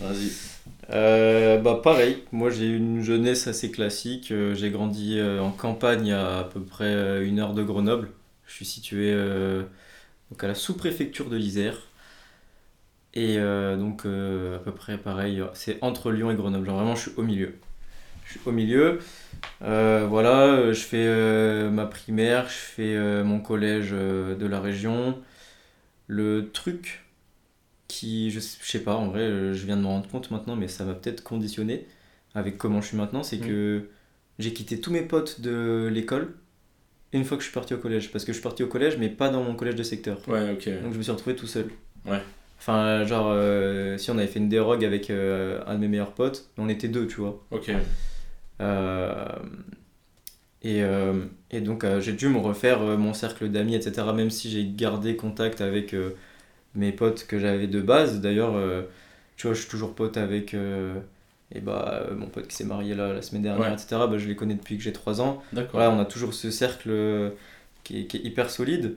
Vas-y. Euh, bah pareil, moi j'ai une jeunesse assez classique. Euh, j'ai grandi en campagne à à peu près une heure de Grenoble. Je suis situé donc à la sous-préfecture de l'Isère. Et donc à peu près pareil, c'est entre Lyon et Grenoble. Genre vraiment je suis au milieu. Je suis au milieu. voilà, je fais ma primaire, je fais mon collège de la région. Le truc qui, je, sais pas, en vrai, euh, je viens de me rendre compte maintenant, mais ça m'a peut-être conditionné avec comment je suis maintenant, c'est que j'ai quitté tous mes potes de l'école une fois que je suis parti au collège. Parce que je suis parti au collège, mais pas dans mon collège de secteur. Ouais, ok. Donc je me suis retrouvé tout seul. Ouais. Enfin, genre, euh, si on avait fait une dérogue avec euh, un de mes meilleurs potes, on était deux, tu vois. Ok. Et, et, donc, j'ai dû me refaire mon cercle d'amis, etc. Même si j'ai gardé contact avec mes potes que j'avais de base. D'ailleurs, euh, tu vois, je suis toujours pote avec euh, et bah, euh, mon pote qui s'est marié là, la semaine dernière, etc. Bah, je les connais depuis que j'ai 3 ans. Voilà, on a toujours ce cercle qui est, qui, est, hyper solide.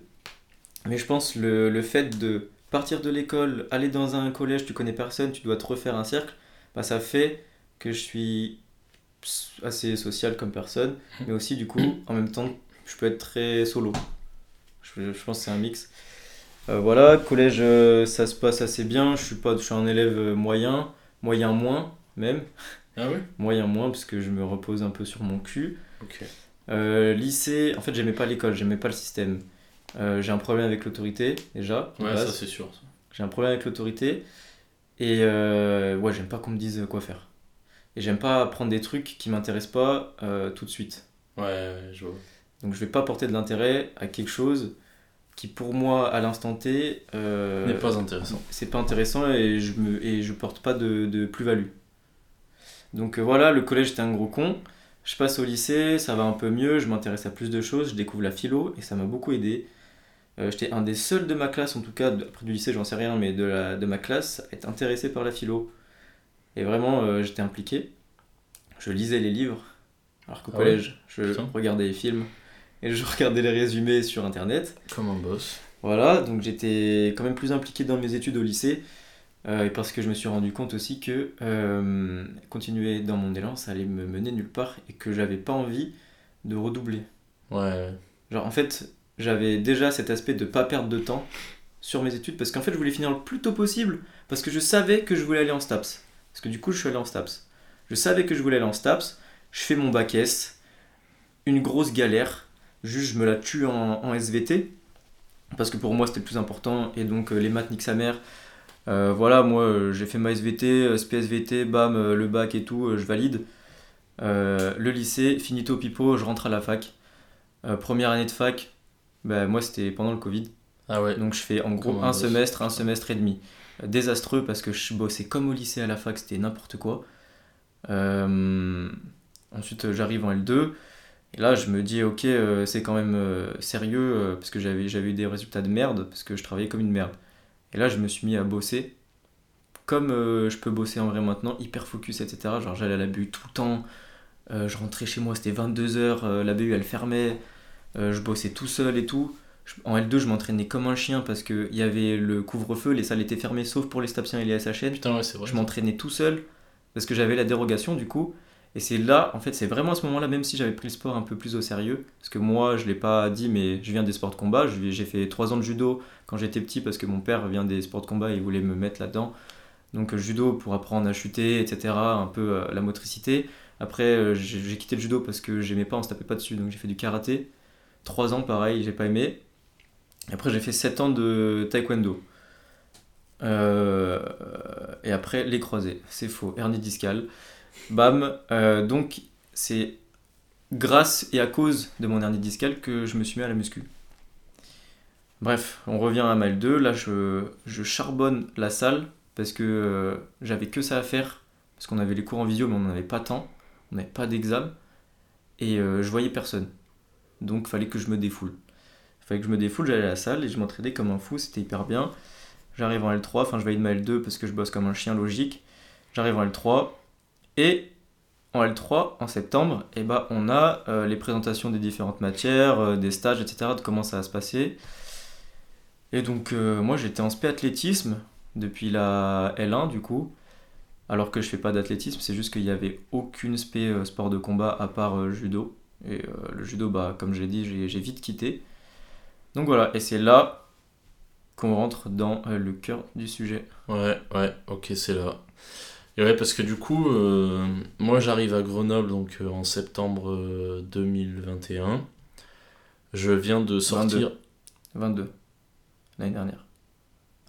Mais je pense le, le fait de partir de l'école, aller dans un collège, tu connais personne, tu dois te refaire un cercle, bah, ça fait que je suis assez social comme personne, mais aussi du coup, en même temps, je peux être très solo. Je, je pense que c'est un mix. Euh, voilà, collège, euh, ça se passe assez bien. Je suis pas, je suis un élève euh, moyen, moyen moins même. Ah oui *laughs* Moyen moins parce que je me repose un peu sur mon cul. lycée, en fait, j'aimais pas l'école, j'aimais pas le système. j'ai un problème avec l'autorité déjà. Ouais, ça c'est sûr. J'ai un problème avec l'autorité et ouais, j'aime pas qu'on me dise quoi faire. Et j'aime pas apprendre des trucs qui m'intéressent pas tout de suite. Ouais, je vois. Donc je vais pas porter de l'intérêt à quelque chose qui pour moi à l'instant T euh, n'est pas intéressant. C'est pas intéressant et je me et je porte pas de, de plus-value. Donc euh, voilà, le collège j'étais un gros con. Je passe au lycée, ça va un peu mieux, je m'intéresse à plus de choses, je découvre la philo et ça m'a beaucoup aidé. Euh, j'étais un des seuls de ma classe, en tout cas, après du lycée j'en sais rien, mais de, la, de ma classe, à être intéressé par la philo. Et vraiment, j'étais impliqué. Je lisais les livres, alors qu'au ah collège, je regardais les films et je *laughs* regardais les résumés sur internet. Comme un boss. Voilà, donc j'étais quand même plus impliqué dans mes études au lycée. Euh, et parce que je me suis rendu compte aussi que euh, continuer dans mon élan, ça allait me mener nulle part et que j'avais pas envie de redoubler. Ouais. Genre en fait, j'avais déjà cet aspect de pas perdre de temps sur mes études parce qu'en fait je voulais finir le plus tôt possible parce que je savais que je voulais aller en STAPS. Parce que du coup je suis allé en STAPS. Je savais que je voulais aller en STAPS, je fais mon bac S, une grosse galère, juste je me la tue en, SVT parce que pour moi c'était le plus important et donc euh, les maths niquent sa mère. Euh, voilà, moi euh, j'ai fait ma SVT, SPSVT, bam, le bac et tout, je valide. le lycée, finito pipo, je rentre à la fac. première année de fac, bah, moi c'était pendant le Covid. Ah ouais. Donc je fais en gros un semestre, un semestre et demi. Désastreux parce que je bossais comme au lycée à la fac, c'était n'importe quoi. Euh, ensuite j'arrive en L2. Et là je me dis ok euh, c'est quand même euh, sérieux parce que j'avais, eu des résultats de merde parce que je travaillais comme une merde. Et là je me suis mis à bosser comme je peux bosser en vrai maintenant, hyper focus etc. Genre j'allais à la BU tout le temps. je rentrais chez moi, c'était 22h, la BU elle fermait. je bossais tout seul et tout en L2, je m'entraînais comme un chien parce qu'il y avait le couvre-feu, les salles étaient fermées sauf pour les Stapsiens et les SHN. Putain, ouais, c'est vrai. Je m'entraînais tout seul parce que j'avais la dérogation du coup. Et c'est là, en fait, c'est vraiment à ce moment-là, même si j'avais pris le sport un peu plus au sérieux, parce que moi, je l'ai pas dit, mais je viens des sports de combat. J'ai fait 3 ans de judo quand j'étais petit parce que mon père vient des sports de combat et il voulait me mettre là-dedans. Donc judo pour apprendre à chuter, etc., un peu euh, la motricité. Après, euh, j'ai quitté le judo parce que j'aimais pas, on se tapait pas dessus, donc j'ai fait du karaté. 3 ans, pareil, j'ai pas aimé. Après, j'ai fait 7 ans de taekwondo. Euh, et après, les croisés. C'est faux. Hernie discale. Bam. Euh, donc, c'est grâce et à cause de mon hernie discale que je me suis mis à la muscu. Bref, on revient à mal 2. Là, je, charbonne la salle parce que euh, j'avais que ça à faire. Parce qu'on avait les cours en visio, mais on n'en avait pas tant. On n'avait pas d'examen. Et je voyais personne. Donc, il fallait que je me défoule. Il fallait que je me défoule, j'allais à la salle et je m'entraînais comme un fou, c'était hyper bien. J'arrive en L3, enfin je valide ma L2 parce que je bosse comme un chien logique. J'arrive en L3 et en L3, en septembre, eh ben, on a euh, les présentations des différentes matières, euh, des stages, etc., de comment ça va se passer. Et donc euh, moi j'étais en spé athlétisme depuis la L1 du coup, alors que je fais pas d'athlétisme, c'est juste qu'il n'y avait aucune spé sport de combat à part judo. Et le judo, bah, comme j'ai dit, j'ai vite quitté. Donc voilà, et c'est là qu'on rentre dans euh, le cœur du sujet. Ouais, ouais, ok, c'est là. Et ouais, parce que du coup, euh, moi j'arrive à Grenoble donc euh, en septembre 2021. Je viens de sortir. 22. L'année dernière.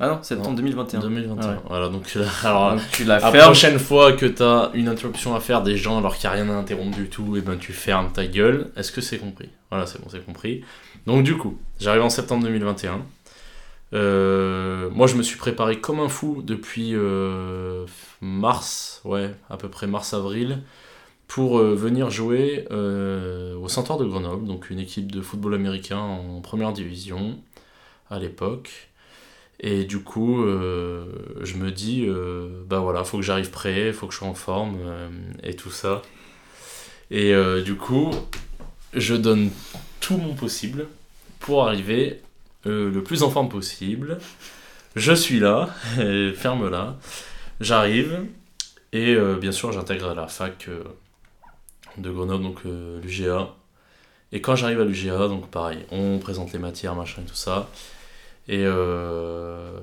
Ah non, septembre 2021. 2021. Voilà, donc *laughs* alors, *laughs* tu la, la prochaine fois que tu as une interruption à faire des gens alors qu'il n'y a rien à interrompre du tout, et ben tu fermes ta gueule. Est-ce que c'est compris? Voilà, c'est bon, c'est compris. Donc du coup, j'arrive en septembre 2021. Euh, moi, je me suis préparé comme un fou depuis euh, mars, ouais, à peu près mars-avril, pour euh, venir jouer au Centaure de Grenoble, donc une équipe de football américain en première division à l'époque. Et du coup, je me dis, bah voilà, faut que j'arrive prêt, faut que je sois en forme et tout ça. Et du coup, je donne tout mon possible pour arriver euh, le plus en forme possible. Je suis là, *laughs* ferme là. J'arrive et euh, bien sûr j'intègre la fac euh, de Grenoble, donc l'UGA. Et quand j'arrive à l'UGA, donc pareil, on présente les matières, machin et tout ça. Et je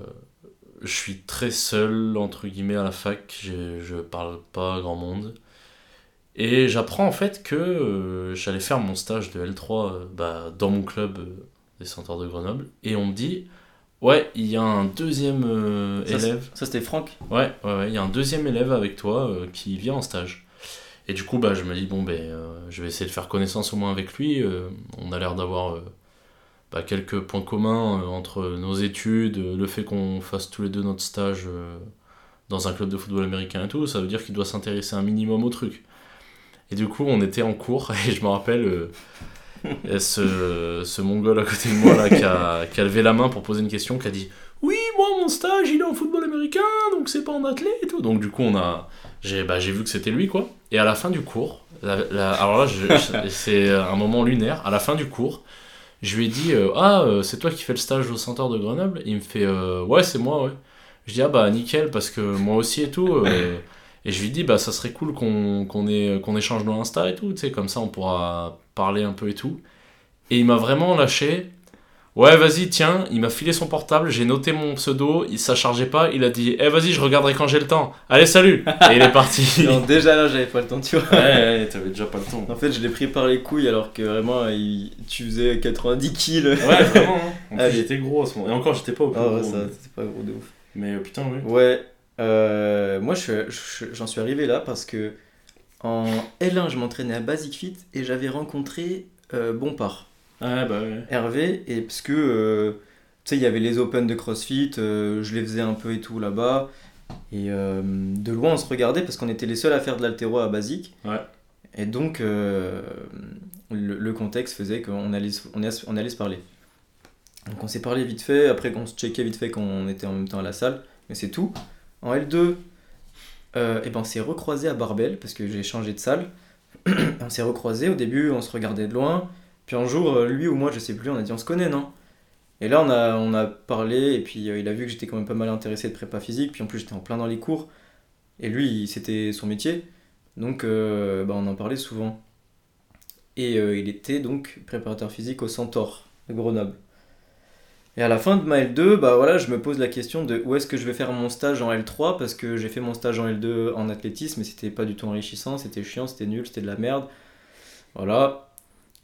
suis très seul, entre guillemets, à la fac. Je parle pas à grand monde. Et j'apprends en fait que euh, j'allais faire mon stage de L3 euh, bah, dans mon club euh, des Centaures de Grenoble. Et on me dit, ouais, il y a un deuxième élève. Ça c'était Franck ouais, ouais, il y a un deuxième élève avec toi qui vient en stage. Et du coup, bah, je me dis, bon, ben, je vais essayer de faire connaissance au moins avec lui. on a l'air d'avoir bah, quelques points communs entre nos études, le fait qu'on fasse tous les deux notre stage dans un club de football américain et tout. Ça veut dire qu'il doit s'intéresser un minimum au truc. Et du coup, on était en cours *laughs* et je me rappelle euh, ce, ce mongol à côté de moi là, qui, a, qui a levé la main pour poser une question, qui a dit Oui, moi, mon stage, il est en football américain, donc c'est pas en athlète et tout. Donc, du coup, on a. J'ai bah, vu que c'était lui, quoi. Et à la fin du cours, alors là, c'est un moment lunaire. À la fin du cours, je lui ai dit euh, Ah, euh, c'est toi qui fais le stage au Centre de Grenoble Il me fait Ouais, c'est moi, ouais. Je dis Ah, bah nickel, parce que moi aussi et tout. Et je lui dis, bah, ça serait cool qu'on qu'on échange nos Insta et tout, tu sais, comme ça on pourra parler un peu et tout. Et il m'a vraiment lâché Ouais, vas-y, tiens, il m'a filé son portable, j'ai noté mon pseudo, il, ça chargeait pas, il a dit, eh vas-y, je regarderai quand j'ai le temps. Allez, salut *laughs* Et il est parti. *laughs* Non, déjà là, j'avais pas le temps, tu vois. ouais, ouais, t'avais déjà pas le temps. En fait, je l'ai pris par les couilles alors que vraiment, il- tu faisais 90 kills. Ouais, vraiment. hein. En *laughs* plus, Allez. j'étais gros à ce moment. Et encore, j'étais pas au plus Ah ouais, gros. ça, mais- pas gros de ouf. Mais euh, putain, oui. Ouais, euh, moi je suis- je- j'en suis arrivé là parce que en L1 je m'entraînais à Basic Fit et j'avais rencontré euh, Bompard, Bah ouais. Hervé, et parce que euh, tu sais, il y avait les Open de CrossFit, euh, je les faisais un peu et tout là-bas, et euh, de loin on se regardait parce qu'on était les seuls à faire de l'altéro à Basic, Ouais. et donc le, le contexte faisait qu'on allait, se- on allait, on allait se parler. Donc on s'est parlé vite fait, après qu'on se checkait vite fait quand on était en même temps à la salle, mais c'est tout. En L2, euh, eh ben on s'est recroisé à Barbel parce que j'ai changé de salle. *clears throat* on s'est recroisé au début, on se regardait de loin. Puis un jour, euh, lui ou moi, je sais plus, on a dit on se connaît, non? Et là, on a, parlé, et puis euh, il a vu que j'étais quand même pas mal intéressé de prépa physique, puis en plus j'étais en plein dans les cours. Et lui, c'était son métier, donc euh, bah, on en parlait souvent. Et il était donc préparateur physique au Centaure de Grenoble. Et à la fin de ma L2, bah je me pose la question de où est-ce que je vais faire mon stage en L3 parce que j'ai fait mon stage en L2 en athlétisme et c'était pas du tout enrichissant, c'était chiant, c'était nul, c'était de la merde. Voilà.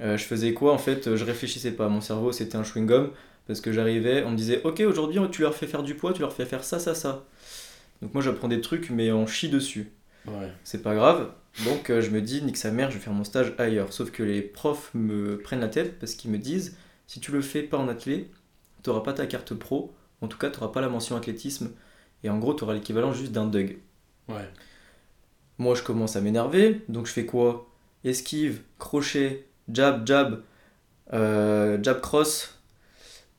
Euh, je faisais quoi en fait Je réfléchissais pas, mon cerveau c'était un chewing-gum parce que j'arrivais, on me disait OK, aujourd'hui tu leur fais faire du poids, tu leur fais faire ça, ça, ça. Donc moi j'apprends des trucs mais on chie dessus Ouais. c'est pas grave. Donc euh, je me dis, nique sa mère, je vais faire mon stage ailleurs. Sauf que les profs me prennent la tête parce qu'ils me disent, si tu le fais pas en athlé, t'auras pas ta carte pro, en tout cas t'auras pas la mention athlétisme, et en gros t'auras l'équivalent juste d'un Doug. Ouais. Moi je commence à m'énerver, donc je fais quoi? Esquive, crochet, jab, jab, euh, jab cross,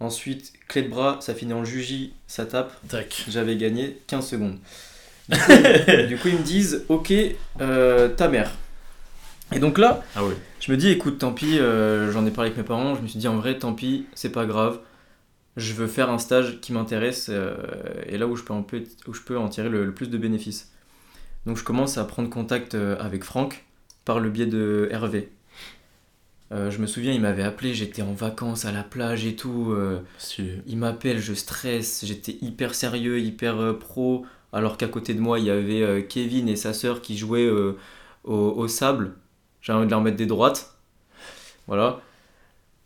ensuite clé de bras, ça finit en juji, ça tape, Tac. j'avais gagné 15 secondes. *laughs* Du coup, du coup, ils me disent Ok, euh, ta mère. Et donc là, Ah oui. je me dis Écoute, tant pis, euh, j'en ai parlé avec mes parents. Je me suis dit En vrai, tant pis, c'est pas grave. Je veux faire un stage qui m'intéresse euh, et là où je peux, un peu, où je peux en tirer le, le plus de bénéfices. Donc je commence à prendre contact avec Franck par le biais de Hervé. Euh, je me souviens, il m'avait appelé, j'étais en vacances à la plage et tout. euh, il m'appelle, je stresse, j'étais hyper sérieux, hyper euh, pro, alors qu'à côté de moi, il y avait Kevin et sa sœur qui jouaient au, au sable. J'ai envie de leur mettre des droites. Voilà.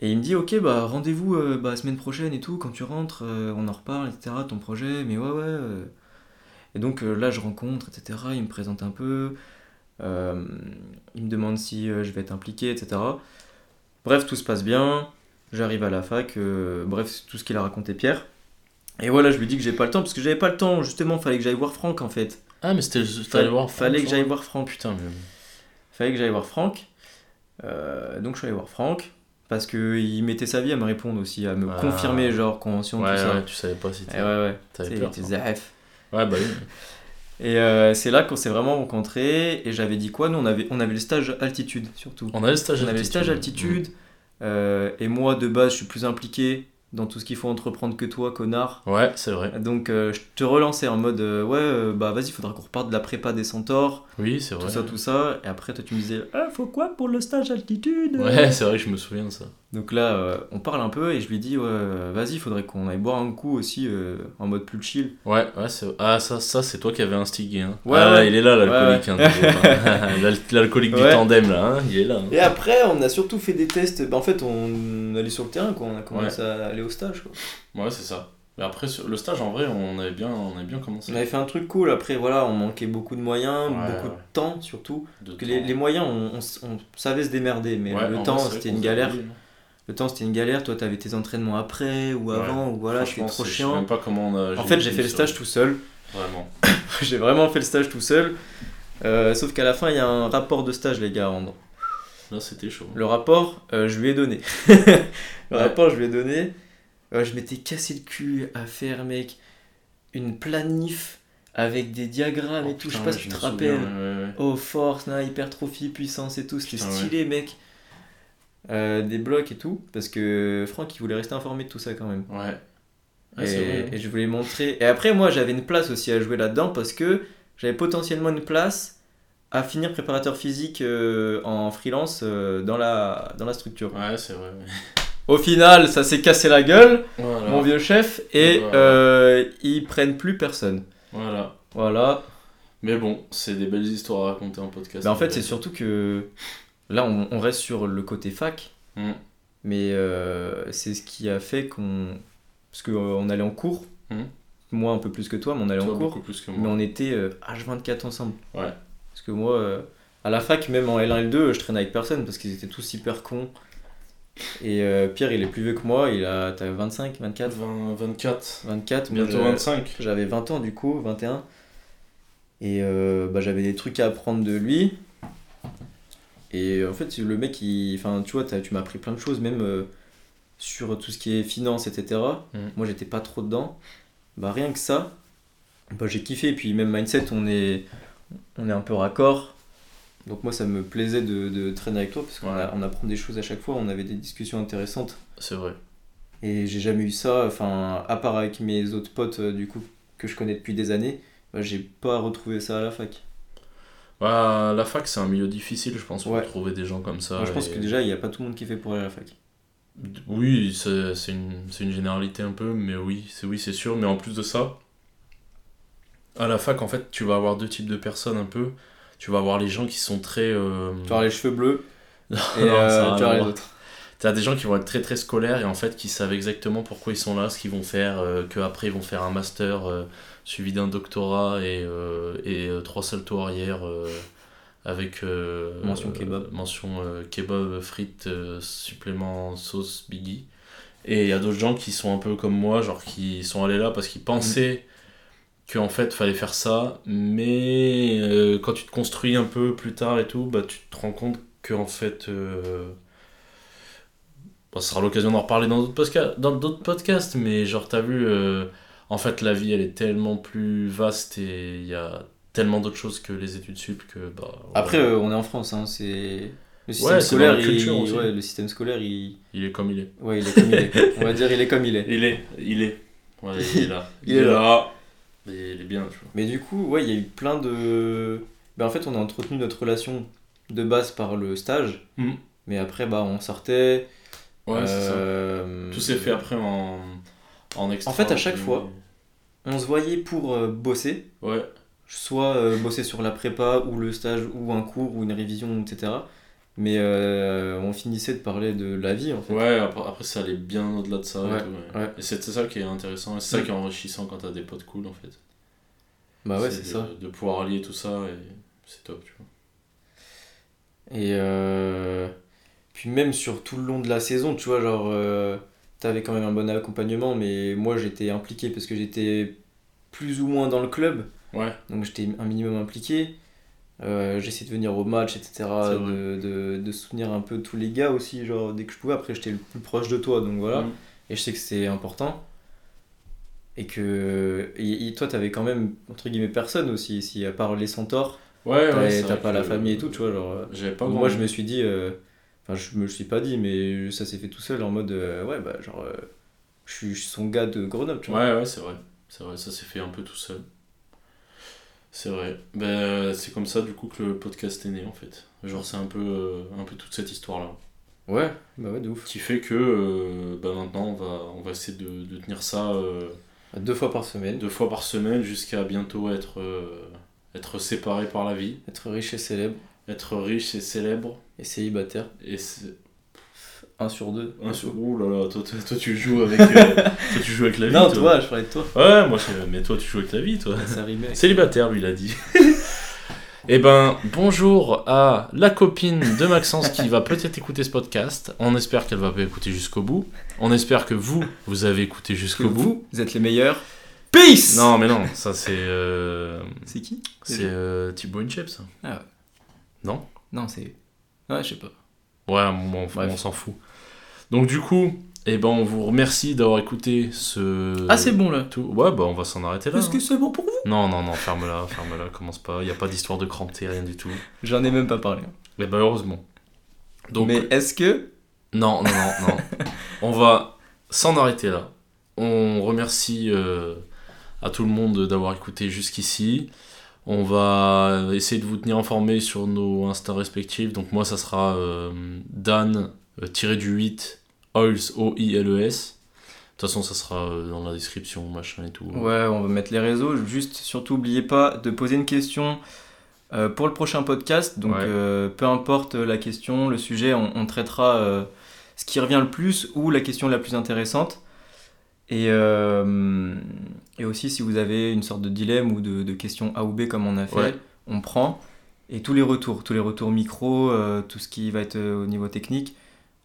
Et il me dit, ok, bah rendez-vous bah, semaine prochaine et tout, quand tu rentres, on en reparle, etc., ton projet, mais ouais, ouais. Et donc là, je rencontre, etc., il me présente un peu, il me demande si je vais être impliqué, etc. Bref, tout se passe bien, j'arrive à la fac, euh, bref, c'est tout ce qu'il a raconté Pierre. Et voilà, je lui dis que j'ai pas le temps, parce que j'avais pas le temps, justement, fallait que j'aille voir Franck en fait. Ah, mais c'était. Fallait, Fallait voir. fallait que Franck, j'aille voir Franck. Putain, mais. Fallait que j'aille voir Franck. Euh, donc je suis allé voir Franck, parce qu'il mettait sa vie à me répondre aussi, à me Ah. confirmer, genre, convention, Ouais, tout ça. ouais, tu savais pas si Et t'étais. ouais, ouais, T'avais il peur. Ouais, bah oui. *laughs* Et euh, c'est là qu'on s'est vraiment rencontrés, et j'avais dit quoi? Nous, on avait, on avait le stage altitude, surtout. On avait le stage On avait le stage altitude, euh, et moi, de base, je suis plus impliqué dans tout ce qu'il faut entreprendre que toi, connard. Ouais, c'est vrai. Donc euh, je te relançais en mode ouais bah vas-y faudra qu'on reparte de la prépa des centaures, Oui, c'est tout vrai. ça tout ça et après toi tu me disais ah faut quoi pour le stage altitude? Ouais, c'est vrai que je me souviens de ça. Donc là euh, on parle un peu et je lui dis ouais vas-y faudrait qu'on aille boire un coup aussi euh, en mode plus chill. Ouais, ouais, c'est... Ah, ça, ça c'est toi qui avais instigé. Hein. Ouais, ah, ouais. il est là, l'alcoolique. Ouais, hein, hein. *laughs* *laughs* L'al- l'alcoolique du tandem, là, hein, il est là. hein. Et après on a surtout fait des tests, bah, en fait on allait sur le terrain quoi, on a commencé à aller au stage quoi. Ouais, c'est ça. Mais après, sur le stage, en vrai, on avait bien, on avait bien commencé. On avait fait un truc cool, après voilà on manquait beaucoup de moyens, Ouais, beaucoup ouais. de temps surtout. De les, moyens on, on s- on savait se démerder mais Ouais, le temps c'était une galère. Le temps c'était une galère, toi t'avais tes entraînements après ou Ouais. avant ou voilà c'était trop c'est- Je sais chiant. même pas comment on a. En fait j'ai fait le stage tout seul, Vraiment. *laughs* j'ai vraiment fait le stage tout seul. Euh, sauf qu'à la fin il y a un rapport de stage les gars à rendre. Là, c'était chaud. Le rapport euh, je lui ai donné. *laughs* le Ouais. rapport je lui ai donné. Euh, je m'étais cassé le cul à faire mec une planif avec des diagrammes et Oh, tout, je sais pas si tu te rappelles. ouais, ouais, ouais. Oh force, hypertrophie, puissance et tout, c'était stylé mec. Euh, des blocs et tout, parce que Franck il voulait rester informé de tout ça quand même. Ouais. Ouais, c'est vrai. et, et je voulais montrer. Et après, moi, j'avais une place aussi à jouer là-dedans parce que j'avais potentiellement une place à finir préparateur physique euh, en freelance euh, dans, la, dans la structure. Ouais, c'est vrai. ouais. Au final, ça s'est cassé la gueule, Voilà. mon vieux chef, et Voilà. ils prennent plus personne. Voilà. Voilà. Mais bon, c'est des belles histoires à raconter en podcast. Bah, en fait, c'est surtout que là, on, on reste sur le côté fac, Mm. mais euh, c'est ce qui a fait qu'on. Parce qu'on allait en cours, Mm. moi un peu plus que toi, mais on allait Toi, en cours, plus que mais on était euh, H24 ensemble. Ouais. Parce que moi, euh, à la fac, même en L1 et L2, je traînais avec personne parce qu'ils étaient tous hyper cons. Et euh, Pierre, il est plus vieux que moi, il a. T'as 25, 24 20, 24. 24, moi, Bientôt j'avais- 25. J'avais 20 ans du coup, 21. Et euh, bah, j'avais des trucs à apprendre de lui. Et en fait, le mec, il... enfin, tu vois, tu m'as appris plein de choses, même euh, sur tout ce qui est finance, etc. Mm. Moi, j'étais pas trop dedans. Bah, rien que ça, bah, j'ai kiffé. Et puis, même mindset, on est, on est un peu raccord. Donc, moi, ça me plaisait de, de traîner avec toi parce qu'on Ouais. a- on apprend des choses à chaque fois. On avait des discussions intéressantes. C'est vrai. Et j'ai jamais eu ça, enfin, à part avec mes autres potes, euh, du coup, que je connais depuis des années, bah, j'ai pas retrouvé ça à la fac. Bah, la fac, c'est un milieu difficile, je pense, pour Ouais. trouver des gens comme ça. Moi, je pense et- que déjà, il n'y a pas tout le monde qui fait pour aller à la fac. Oui, c'est une, généralité un peu, mais oui, c'est oui, c'est sûr. Mais en plus de ça, à la fac, en fait, tu vas avoir deux types de personnes un peu. Tu vas avoir les gens qui sont très. euh, Tu vas avoir les cheveux bleus *laughs* et non, euh, tu vas avoir les autres. T'as des gens qui vont être très très scolaires et en fait qui savent exactement pourquoi ils sont là, ce qu'ils vont faire, euh, qu'après ils vont faire un master euh, suivi d'un doctorat et, euh, et trois saltos arrière avec Mention kebab. mention kebab, frites, supplément sauce biggie. Et il y a d'autres gens qui sont un peu comme moi, genre qui sont allés là parce qu'ils pensaient qu'en fait fallait faire ça, mais euh, quand tu te construis un peu plus tard et tout, bah tu te rends compte que en fait euh, Bon, ce sera l'occasion d'en reparler dans d'autres podca- dans d'autres podcasts, mais genre, t'as vu, euh, en fait, la vie, elle est tellement plus vaste et il y a tellement d'autres choses que les études sup que, bah... Après, euh, on est en France, hein, c'est. Le système Ouais, scolaire, il... ouais, le système scolaire, il... Il est comme il est. Ouais, il est comme il est. *laughs* On va dire, il est comme il est. Il est, il est. Ouais, il est là. *laughs* Il est là. Et il est bien, tu vois. Mais du coup, ouais, il y a eu plein de. Ben, en fait, on a entretenu notre relation de base par le stage. Mhm. Mais après, bah, on sortait. Ouais, c'est ça. euh, Tout s'est fait après en, en extra. En fait, à chaque fois. On se voyait pour euh, bosser. Ouais, soit euh, bosser sur la prépa ou le stage ou un cours ou une révision, etc. Mais euh, on finissait de parler de la vie en fait. ouais après, après, ça allait bien au-delà de ça. et Ouais, tout, ouais. Et c'est ça qui est intéressant, et c'est ça Mm. qui est enrichissant quand t'as des potes cool, en fait. Bah ouais, c'est ça. De pouvoir allier tout ça, et c'est top, tu vois. Et euh, puis même sur tout le long de la saison, tu vois, genre, euh, t'avais quand même un bon accompagnement, mais moi j'étais impliqué parce que j'étais plus ou moins dans le club, Ouais, donc j'étais un minimum impliqué. Euh, J'essayais de venir au match, etc. De, de, de soutenir un peu tous les gars aussi, genre dès que je pouvais. Après, j'étais le plus proche de toi, donc voilà. Mm. Et je sais que c'est important. Et que et, et toi, t'avais quand même, entre guillemets, personne aussi, ici, à part les centaures. Ouais, ouais. t'as pas la famille et tout, tu vois. Genre, euh, pas donc grand moi, je me suis dit, euh, enfin, je me le suis pas dit, mais ça s'est fait tout seul en mode, euh, ouais, bah, genre, euh, je suis je suis son gars de Grenoble, tu vois. Ouais, ouais, c'est vrai. C'est vrai, ça s'est fait un peu tout seul. C'est vrai. Ben, c'est comme ça, du coup, que le podcast est né, en fait. Genre, c'est un peu, euh, un peu toute cette histoire-là. Ouais, bah ouais, de ouf. Qui fait que, bah, maintenant, on va, on va essayer de, de tenir ça Deux fois par semaine, deux fois par semaine jusqu'à bientôt être, être séparés par la vie, être riche et célèbre être riche et célèbre. et célibataire. Et c'est. Un sur deux. Un sur- Ouh là là, toi, toi, toi, tu joues avec, euh, *laughs* toi, tu joues avec la vie. Non, toi. toi, je parlais de toi. Ouais, moi, je- mais toi, tu joues avec la vie, toi. Ça rimait. avec- Célibataire, lui, il a dit. *laughs* Eh ben, bonjour à la copine de Maxence qui va peut-être écouter ce podcast. On espère qu'elle va pas écouter jusqu'au bout. On espère que vous, vous avez écouté jusqu'au bout. vous, vous êtes les meilleurs. Peace Non, mais non, ça c'est. euh, C'est qui? c'est euh, Thibaut Inchep, ça. Ah ouais. Non Non, c'est. Ouais, je sais pas. Ouais, on, on- s'en fout. Donc, du coup, eh ben, on vous remercie d'avoir écouté ce. Ah, c'est bon là. tout. Ouais, bah, on va s'en arrêter là. Est-ce hein. que c'est bon pour vous? Non, non, non, ferme-la, ferme-la, commence pas. Il n'y a pas d'histoire de cranté, rien du tout. J'en ai même pas parlé. Eh ben, heureusement. Donc, Mais est-ce que. Non, non, non, non. *laughs* On va s'en arrêter là. On remercie euh, à tout le monde d'avoir écouté jusqu'ici. On va essayer de vous tenir informés sur nos Insta respectifs. Donc moi, ça sera euh, Dan, euh, tiré du 8, Oils, O-I-L-E-S. De toute façon, ça sera euh, dans la description, machin et tout. Ouais, on va mettre les réseaux. Juste, surtout, n'oubliez pas de poser une question euh, pour le prochain podcast. Donc, Ouais. euh, peu importe la question, le sujet, on, on traitera ce qui revient le plus ou la question la plus intéressante. Et, euh, et aussi, si vous avez une sorte de dilemme ou de, de question A ou B comme on a fait, Ouais. on prend. Et tous les retours, tous les retours micro, euh, tout ce qui va être euh, au niveau technique.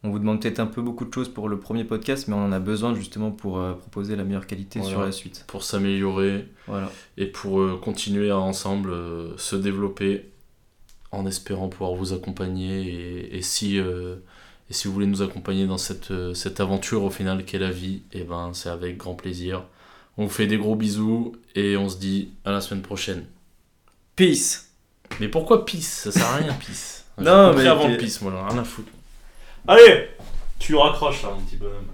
On vous demande peut-être un peu beaucoup de choses pour le premier podcast, mais on en a besoin justement pour euh, proposer la meilleure qualité Voilà. sur la suite. Pour s'améliorer Voilà. et pour euh, continuer à ensemble euh, se développer en espérant pouvoir vous accompagner. Et, et si, et si vous voulez nous accompagner dans cette, euh, cette aventure au final qu'est la vie, et ben c'est avec grand plaisir. On vous fait des gros bisous et on se dit à la semaine prochaine. Peace Mais pourquoi peace? Ça sert à rien, peace. *laughs* Non, mais avant le peace, moi, rien à foutre. Allez Tu raccroches là, mon petit bonhomme.